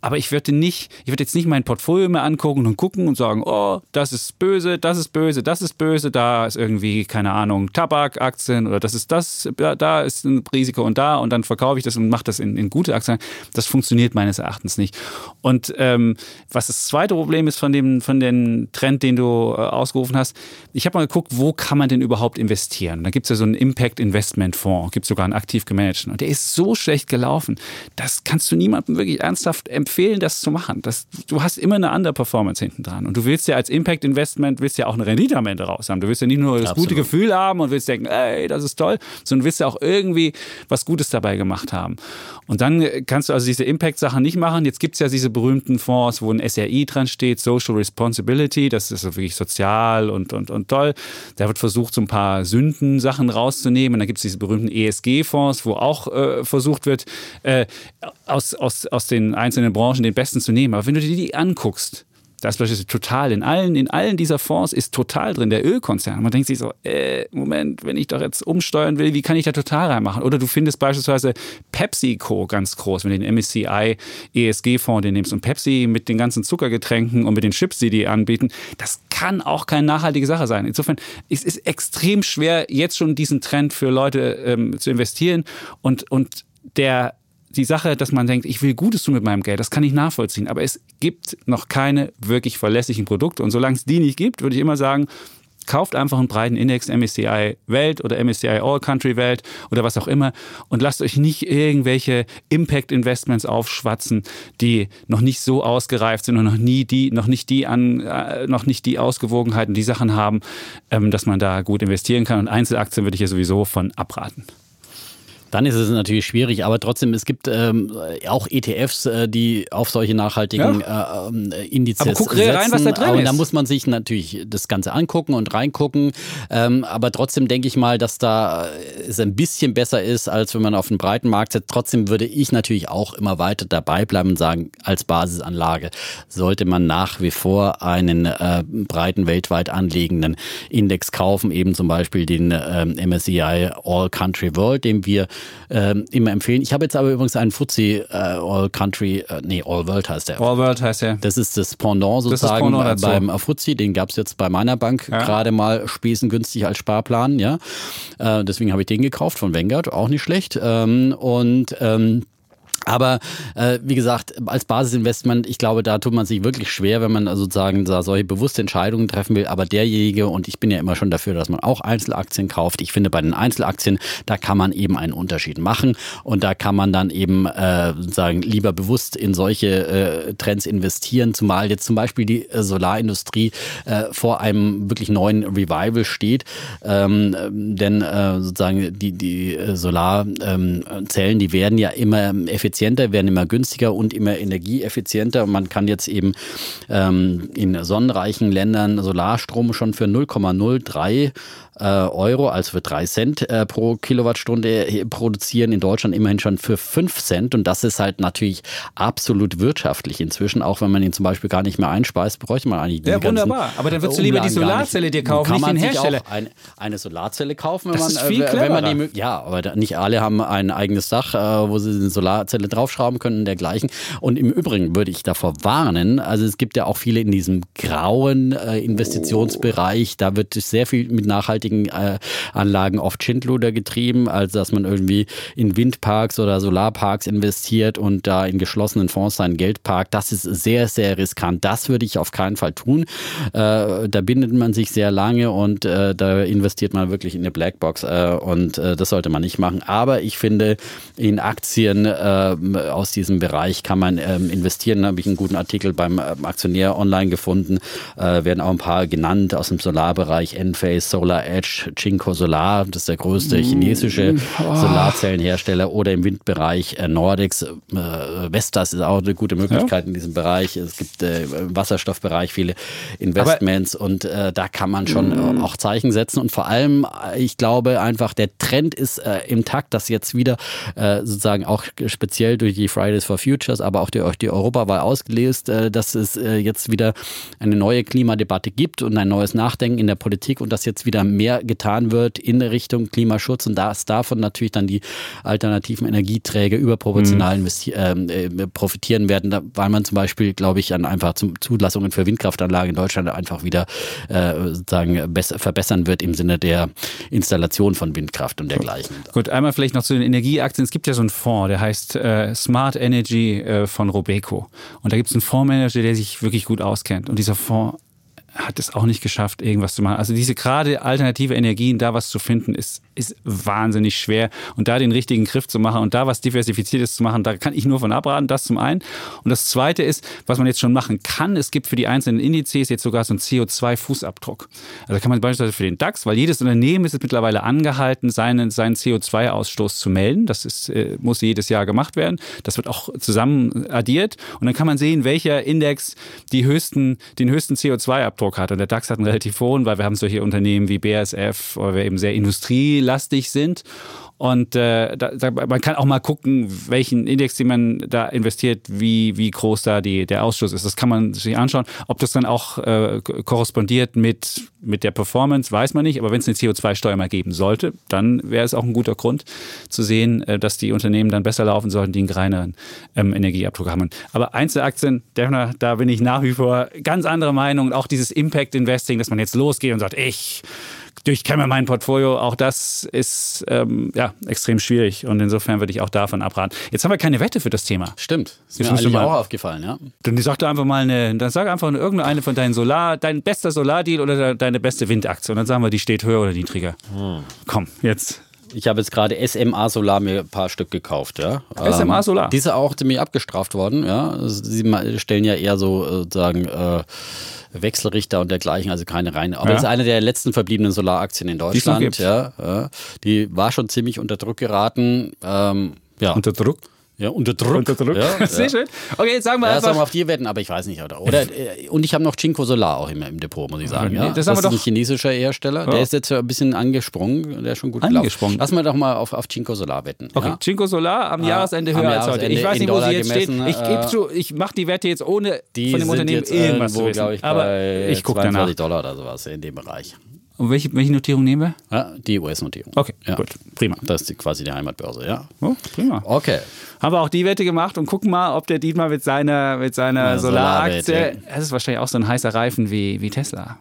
S2: Aber ich würde nicht, ich würde jetzt nicht mein Portfolio mehr angucken und gucken und sagen, oh, das ist böse, das ist böse, das ist böse, da ist irgendwie, keine Ahnung, Tabakaktien oder das ist das, da ist ein Risiko und da und dann verkaufe ich das und mache das in, in gute Aktien. Das funktioniert meines Erachtens nicht. Und ähm, was das zweite Problem ist von dem, von den Trend, den du äh, ausgerufen hast. Ich habe mal geguckt, wo kann man denn überhaupt investieren? Da gibt es ja so einen Impact Investment Fonds, gibt sogar einen aktiv gemanagten. Und der ist so schlecht gelaufen, das kannst du niemandem wirklich ernsthaft empfehlen, das zu machen. Das, du hast immer eine andere Performance hinten dran. Und du willst ja als Impact Investment, willst ja auch eine Rendite am Ende raus haben. Du willst ja nicht nur das Absolut. gute Gefühl haben und willst denken, ey, das ist toll, sondern willst ja auch irgendwie was Gutes dabei gemacht haben. Und dann kannst du also diese Impact-Sachen nicht machen. Jetzt gibt es ja diese berühmten Fonds, wo ein SRI dran steht, Social Responsibility Responsibility, das ist wirklich sozial und, und, und toll. Da wird versucht, so ein paar Sündensachen rauszunehmen. Und dann gibt es diese berühmten ESG-Fonds, wo auch äh, versucht wird, äh, aus, aus, aus den einzelnen Branchen den besten zu nehmen. Aber wenn du dir die anguckst, da ist beispielsweise total in allen, in allen dieser Fonds ist total drin, der Ölkonzern. Man denkt sich so, äh, Moment, wenn ich doch jetzt umsteuern will, wie kann ich da total reinmachen? Oder du findest beispielsweise PepsiCo ganz groß, wenn du den MSCI ESG-Fonds den nimmst und Pepsi mit den ganzen Zuckergetränken und mit den Chips, die die anbieten, das kann auch keine nachhaltige Sache sein. Insofern es ist es extrem schwer, jetzt schon diesen Trend für Leute ähm, zu investieren und, und der die Sache, dass man denkt, ich will Gutes tun mit meinem Geld, das kann ich nachvollziehen. Aber es gibt noch keine wirklich verlässlichen Produkte. Und solange es die nicht gibt, würde ich immer sagen, kauft einfach einen breiten Index MSCI Welt oder MSCI All Country Welt oder was auch immer und lasst euch nicht irgendwelche Impact Investments aufschwatzen, die noch nicht so ausgereift sind und noch nie die noch nicht die an äh, noch nicht die Ausgewogenheiten, die Sachen haben, ähm, dass man da gut investieren kann und Einzelaktien würde ich ja sowieso von abraten.
S3: Dann ist es natürlich schwierig, aber trotzdem, es gibt ähm, auch ETFs, äh, die auf solche nachhaltigen ja. äh, Indizes aber guck setzen. rein, was da drin aber ist. Da muss man sich natürlich das Ganze angucken und reingucken. Ähm, aber trotzdem denke ich mal, dass da es ein bisschen besser ist, als wenn man auf den breiten Markt setzt. Trotzdem würde ich natürlich auch immer weiter dabei bleiben und sagen, als Basisanlage sollte man nach wie vor einen äh, breiten, weltweit anlegenden Index kaufen, eben zum Beispiel den ähm, MSCI All Country World, den wir ähm, immer empfehlen. Ich habe jetzt aber übrigens einen Fuzzy äh, All Country, äh, nee, All World heißt der.
S2: All World heißt der.
S3: Das ist das Pendant sozusagen das Pendant beim Fuzzy. Den gab es jetzt bei meiner Bank ja. gerade mal spesengünstig als Sparplan. Ja, äh, Deswegen habe ich den gekauft von Vanguard, auch nicht schlecht. Ähm, und ähm, Aber äh, wie gesagt, als Basisinvestment, ich glaube, da tut man sich wirklich schwer, wenn man sozusagen da solche bewusste Entscheidungen treffen will. Aber derjenige, und ich bin ja immer schon dafür, dass man auch Einzelaktien kauft. Ich finde, bei den Einzelaktien, da kann man eben einen Unterschied machen. Und da kann man dann eben äh, sozusagen lieber bewusst in solche äh, Trends investieren, zumal jetzt zum Beispiel die äh, Solarindustrie äh, vor einem wirklich neuen Revival steht. Ähm, denn äh, sozusagen die, die äh, Solarzellen, ähm, die werden ja immer effizienter effizienter, werden immer günstiger und immer energieeffizienter. Man kann jetzt eben ähm, in sonnenreichen Ländern Solarstrom schon für 0,03 äh, Euro, also für drei Cent äh, pro Kilowattstunde äh, produzieren. In Deutschland immerhin schon für fünf Cent. Und das ist halt natürlich absolut wirtschaftlich inzwischen. Auch wenn man ihn zum Beispiel gar nicht mehr einspeist, bräuchte man eigentlich
S2: Ja, wunderbar. Aber dann würdest du lieber die Solarzelle dir kaufen, nicht den Hersteller.
S3: Auch ein, eine Solarzelle kaufen, wenn
S2: das
S3: man,
S2: ist viel
S3: äh, wenn man die Ja, aber nicht alle haben ein eigenes Dach, wo sie eine Solarzelle draufschrauben können und dergleichen. Und im Übrigen würde ich davor warnen, also es gibt ja auch viele in diesem grauen Investitionsbereich, da wird sehr viel mit nachhaltigen nachhaltigen äh, Anlagen oft Schindluder getrieben, also dass man irgendwie in Windparks oder Solarparks investiert und da in geschlossenen Fonds sein Geld parkt. Das ist sehr, sehr riskant. Das würde ich auf keinen Fall tun. Äh, da bindet man sich sehr lange und äh, da investiert man wirklich in eine Blackbox äh, und äh, das sollte man nicht machen. Aber ich finde, in Aktien äh, aus diesem Bereich kann man ähm, investieren. Da habe ich einen guten Artikel beim Aktionär online gefunden. werden auch ein paar genannt aus dem Solarbereich, Enphase, Solar Edge, Jinko Solar, das ist der größte mm. chinesische oh. Solarzellenhersteller, oder im Windbereich äh, Nordics. Äh, Vestas ist auch eine gute Möglichkeit ja. in diesem Bereich. Es gibt äh, im Wasserstoffbereich viele Investments Aber und da kann man schon mm. auch Zeichen setzen. Und vor allem, ich glaube einfach, der Trend ist im Takt, dass jetzt wieder sozusagen auch speziell durch die Fridays for Futures, aber auch durch die Europawahl ausgelöst, dass es jetzt wieder eine neue Klimadebatte gibt und ein neues Nachdenken in der Politik und dass jetzt wieder mehr mehr getan wird in Richtung Klimaschutz und dass davon natürlich dann die alternativen Energieträger überproportional mhm. Ähm, äh, profitieren werden, weil man zum Beispiel, glaube ich, an einfach Zulassungen für Windkraftanlagen in Deutschland einfach wieder äh, sozusagen verbessern wird im Sinne der Installation von Windkraft und dergleichen.
S2: Gut, einmal vielleicht noch zu den Energieaktien. Es gibt ja so einen Fonds, der heißt äh, Smart Energy äh, von Robeco. Und da gibt es einen Fondsmanager, der sich wirklich gut auskennt. Und dieser Fonds hat es auch nicht geschafft, irgendwas zu machen. Also diese gerade alternative Energien, da was zu finden, ist, ist wahnsinnig schwer. Und da den richtigen Griff zu machen und da was Diversifiziertes zu machen, da kann ich nur von abraten, das zum einen. Und das zweite ist, was man jetzt schon machen kann, es gibt für die einzelnen Indizes jetzt sogar so einen CO2-Fußabdruck. Also kann man beispielsweise für den DAX, weil jedes Unternehmen ist mittlerweile angehalten, seinen, seinen CO2-Ausstoß zu melden. Das ist, äh, muss jedes Jahr gemacht werden. Das wird auch zusammen addiert. Und dann kann man sehen, welcher Index die höchsten, den höchsten CO2-Abdruck Fußabdruck hat. Und der DAX hat einen relativ hohen, weil wir haben solche Unternehmen wie BASF, weil wir eben sehr industrielastig sind. Und äh, da, da, man kann auch mal gucken, welchen Index, den man da investiert, wie, wie groß da die, der Ausstoß ist. Das kann man sich anschauen. Ob das dann auch äh, korrespondiert mit, mit der Performance, weiß man nicht. Aber wenn es eine CO2-Steuer mal geben sollte, dann wäre es auch ein guter Grund zu sehen, äh, dass die Unternehmen dann besser laufen sollten, die einen kleineren ähm, Energieabdruck haben. Aber Einzelaktien, da bin ich nach wie vor ganz andere Meinung. Auch dieses Impact Investing, dass man jetzt losgeht und sagt, ich durchkämme mein Portfolio, auch das ist ähm, ja, extrem schwierig und insofern würde ich auch davon abraten. Jetzt haben wir keine Wette für das Thema.
S3: Stimmt. Ist mir eigentlich auch aufgefallen, ja.
S2: Dann sag doch einfach mal eine, dann sag einfach irgendeine von deinen Solar, dein bester Solardeal oder deine beste Windaktie und dann sagen wir, die steht höher oder niedriger. Hm. Komm, jetzt.
S3: Ich habe jetzt gerade SMA Solar mir ein paar Stück gekauft, ja.
S2: SMA ähm, Solar.
S3: Diese auch ziemlich abgestraft worden, ja. Sie stellen ja eher so äh, sozusagen äh, Wechselrichter und dergleichen, also keine reine. Aber ja. das ist eine der letzten verbliebenen Solaraktien in Deutschland. Ja, ja, die war schon ziemlich unter Druck geraten. Ähm, ja.
S2: Unter Druck?
S3: Ja, unter Druck.
S2: Unter Druck. Ja, [LAUGHS] Sehr ja. schön. Okay, jetzt sagen wir
S3: ja,
S2: einfach.
S3: Sagen wir auf die wetten, aber ich weiß nicht. Oder, oder äh, und ich habe noch Cinco Solar auch immer im Depot, muss ich sagen. Ja? Das, das ist ein chinesischer Hersteller. Der ist jetzt ein bisschen angesprungen. Der ist schon gut
S2: angesprungen.
S3: Lass mal doch mal auf, auf Cinco Solar wetten.
S2: Okay, ja? Cinco Solar am Jahresende höher als heute. Ich weiß nicht, wo sie jetzt steht. Ich, äh, ich mache die Wette jetzt ohne von dem Unternehmen irgendwas zu wissen.
S3: Ich, aber ich gucke danach. Dollar oder sowas in dem Bereich.
S2: Und welche, welche Notierung nehmen wir?
S3: Ja, die US-Notierung.
S2: Okay, ja. gut, prima.
S3: Das ist quasi die Heimatbörse, ja.
S2: Oh, prima.
S3: Okay.
S2: Haben wir auch die Wette gemacht und gucken mal, ob der Dietmar mit seiner, mit seiner ja, Solaraktie, das ist wahrscheinlich auch so ein heißer Reifen wie, wie Tesla.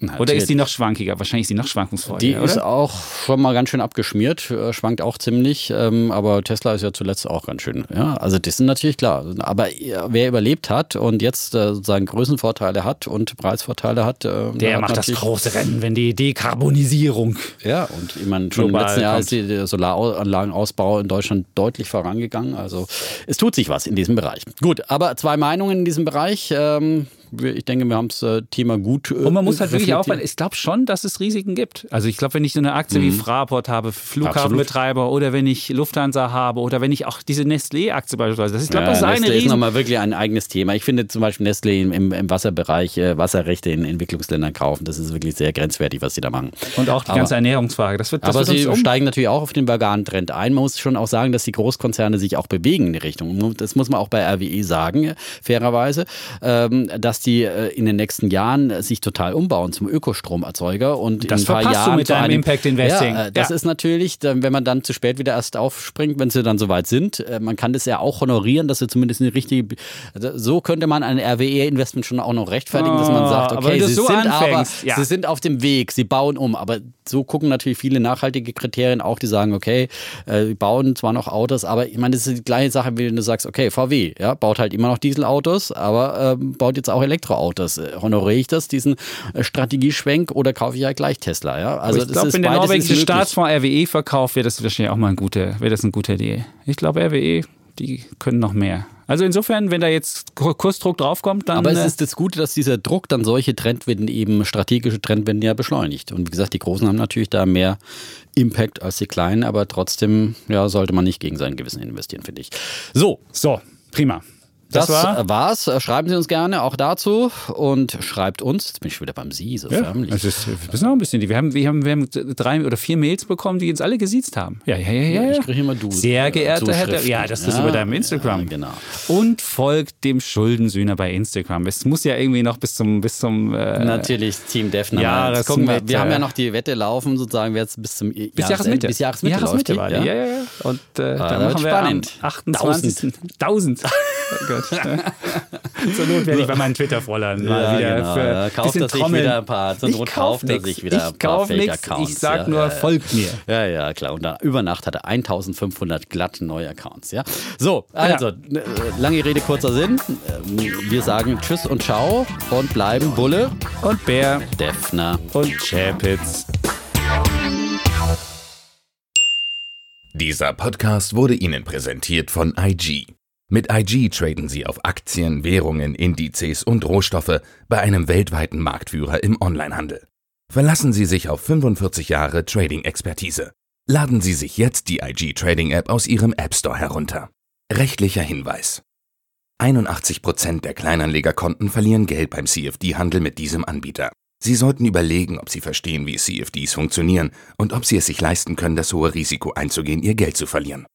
S2: Natürlich. Oder ist die noch schwankiger? Wahrscheinlich ist die noch schwankungsfreudiger.
S3: Die
S2: oder?
S3: ist auch schon mal ganz schön abgeschmiert, äh, schwankt auch ziemlich. Ähm, aber Tesla ist ja zuletzt auch ganz schön. Ja, also das sind natürlich klar. Aber wer überlebt hat und jetzt äh, sozusagen Größenvorteile hat und Preisvorteile hat,
S2: äh, der hat macht das große Rennen, wenn die Dekarbonisierung.
S3: Ja, und ich meine, schon im letzten Jahr ist der Solaranlagenausbau in Deutschland deutlich vorangegangen. Also es tut sich was in diesem Bereich. Gut, aber zwei Meinungen in diesem Bereich. Ähm, ich denke, wir haben das äh, Thema gut. Äh,
S2: und man muss halt wirklich aufpassen. Ich glaube schon, dass es Risiken gibt. Also ich glaube, wenn ich so eine Aktie mhm. wie Fraport habe, Flughafenbetreiber Absolut. oder wenn ich Lufthansa habe oder wenn ich auch diese Nestlé-Aktie beispielsweise, das ist, glaube
S3: ja,
S2: das ist
S3: eine
S2: Nestlé
S3: ist nochmal wirklich ein eigenes Thema. Ich finde zum Beispiel Nestlé im, im Wasserbereich äh, Wasserrechte in Entwicklungsländern kaufen, das ist wirklich sehr grenzwertig, was sie da machen.
S2: Und auch die aber, ganze Ernährungsfrage. Das wird, das
S3: aber
S2: wird
S3: sie um. steigen natürlich auch auf den veganen Trend ein. Man muss schon auch sagen, dass die Großkonzerne sich auch bewegen in die Richtung. Das muss man auch bei RWE sagen, fairerweise, ähm, dass die äh, in den nächsten Jahren sich total umbauen zum Ökostromerzeuger und
S2: das
S3: in ein
S2: paar
S3: Jahren
S2: du mit deinem Impact Investing.
S3: Ja, äh, das ja. ist natürlich, wenn man dann zu spät wieder erst aufspringt, wenn sie dann soweit sind. Äh, man kann das ja auch honorieren, dass sie zumindest eine richtige. Also so könnte man ein RWE-Investment schon auch noch rechtfertigen, oh, dass man sagt, okay, sie, so sind anfängst, aber, ja. sie sind auf dem Weg, sie bauen um. Aber so gucken natürlich viele nachhaltige Kriterien auch, die sagen, okay, äh, bauen zwar noch Autos, aber ich meine, das ist die gleiche Sache, wie wenn du sagst, okay, VW, ja, baut halt immer noch Dieselautos, aber ähm, baut jetzt auch Elektroautos honoriere ich das, diesen äh, Strategieschwenk, oder kaufe ich ja gleich Tesla? Ja?
S2: Also ich glaube, wenn der norwegische Staatsfonds RWE verkauft, wäre das wahrscheinlich auch mal ein guter, wäre das eine gute Idee. Ich glaube, RWE, die können noch mehr. Also insofern, wenn da jetzt Kursdruck draufkommt, dann.
S3: Aber es äh, ist das Gute, dass dieser Druck dann solche Trendwenden eben, strategische Trendwenden ja beschleunigt. Und wie gesagt, die Großen haben natürlich da mehr Impact als die Kleinen, aber trotzdem ja, sollte man nicht gegen sein Gewissen investieren, finde ich. So.
S2: So, prima.
S3: Das, das war? war's. Äh, schreiben Sie uns gerne auch dazu und schreibt uns. Jetzt bin ich wieder beim Sie, so ja, förmlich.
S2: Also ist, wir sind auch ein bisschen. Wir haben, wir, haben, wir haben drei oder vier Mails bekommen, die uns alle gesiezt haben. Ja, ja, ja. ja.
S3: Ich kriege immer du.
S2: Sehr äh, geehrter Herr. Der, ja, das ja, ist über deinem Instagram. Ja,
S3: genau.
S2: Und folgt dem Schuldensühner bei Instagram. Es muss ja irgendwie noch bis zum. Bis zum
S3: äh, Natürlich, Team Defner.
S2: Ja, das gucken
S3: wir. Wir haben äh, ja noch die Wette laufen, sozusagen, jetzt bis zum.
S2: Bis Jahresmitte.
S3: Bis Jahresmitte, Jahresmitte läuft die,
S2: war die. Ja, ja, ja. Und äh, ah, dann machen wir spannend. 28. 1000. 1000 wird. Ne? [LAUGHS] Zur Not werde ich bei meinen Twitter-Frollern ja, mal wieder
S3: genau. für ja, kauft das Trommeln. wieder ein paar. Zur Not kauft er sich wieder ein paar Fake-Accounts.
S2: Ich sag ja, nur, ja, folgt mir.
S3: Ja, ja, klar. Und da über Nacht hat er 1500 glatt neue Accounts. Ja? So, ah, also, äh, lange Rede, kurzer Sinn. Äh, wir sagen Tschüss und Ciao und bleiben Bulle
S2: und Bär,
S3: Defner
S2: und Chapitz.
S1: Dieser Podcast wurde Ihnen präsentiert von IG. Mit IG traden Sie auf Aktien, Währungen, Indizes und Rohstoffe bei einem weltweiten Marktführer im Onlinehandel. Verlassen Sie sich auf 45 Jahre Trading-Expertise. Laden Sie sich jetzt die IG Trading App aus Ihrem App Store herunter. Rechtlicher Hinweis. 81% der Kleinanlegerkonten verlieren Geld beim CFD-Handel mit diesem Anbieter. Sie sollten überlegen, ob Sie verstehen, wie CFDs funktionieren und ob Sie es sich leisten können, das hohe Risiko einzugehen, Ihr Geld zu verlieren.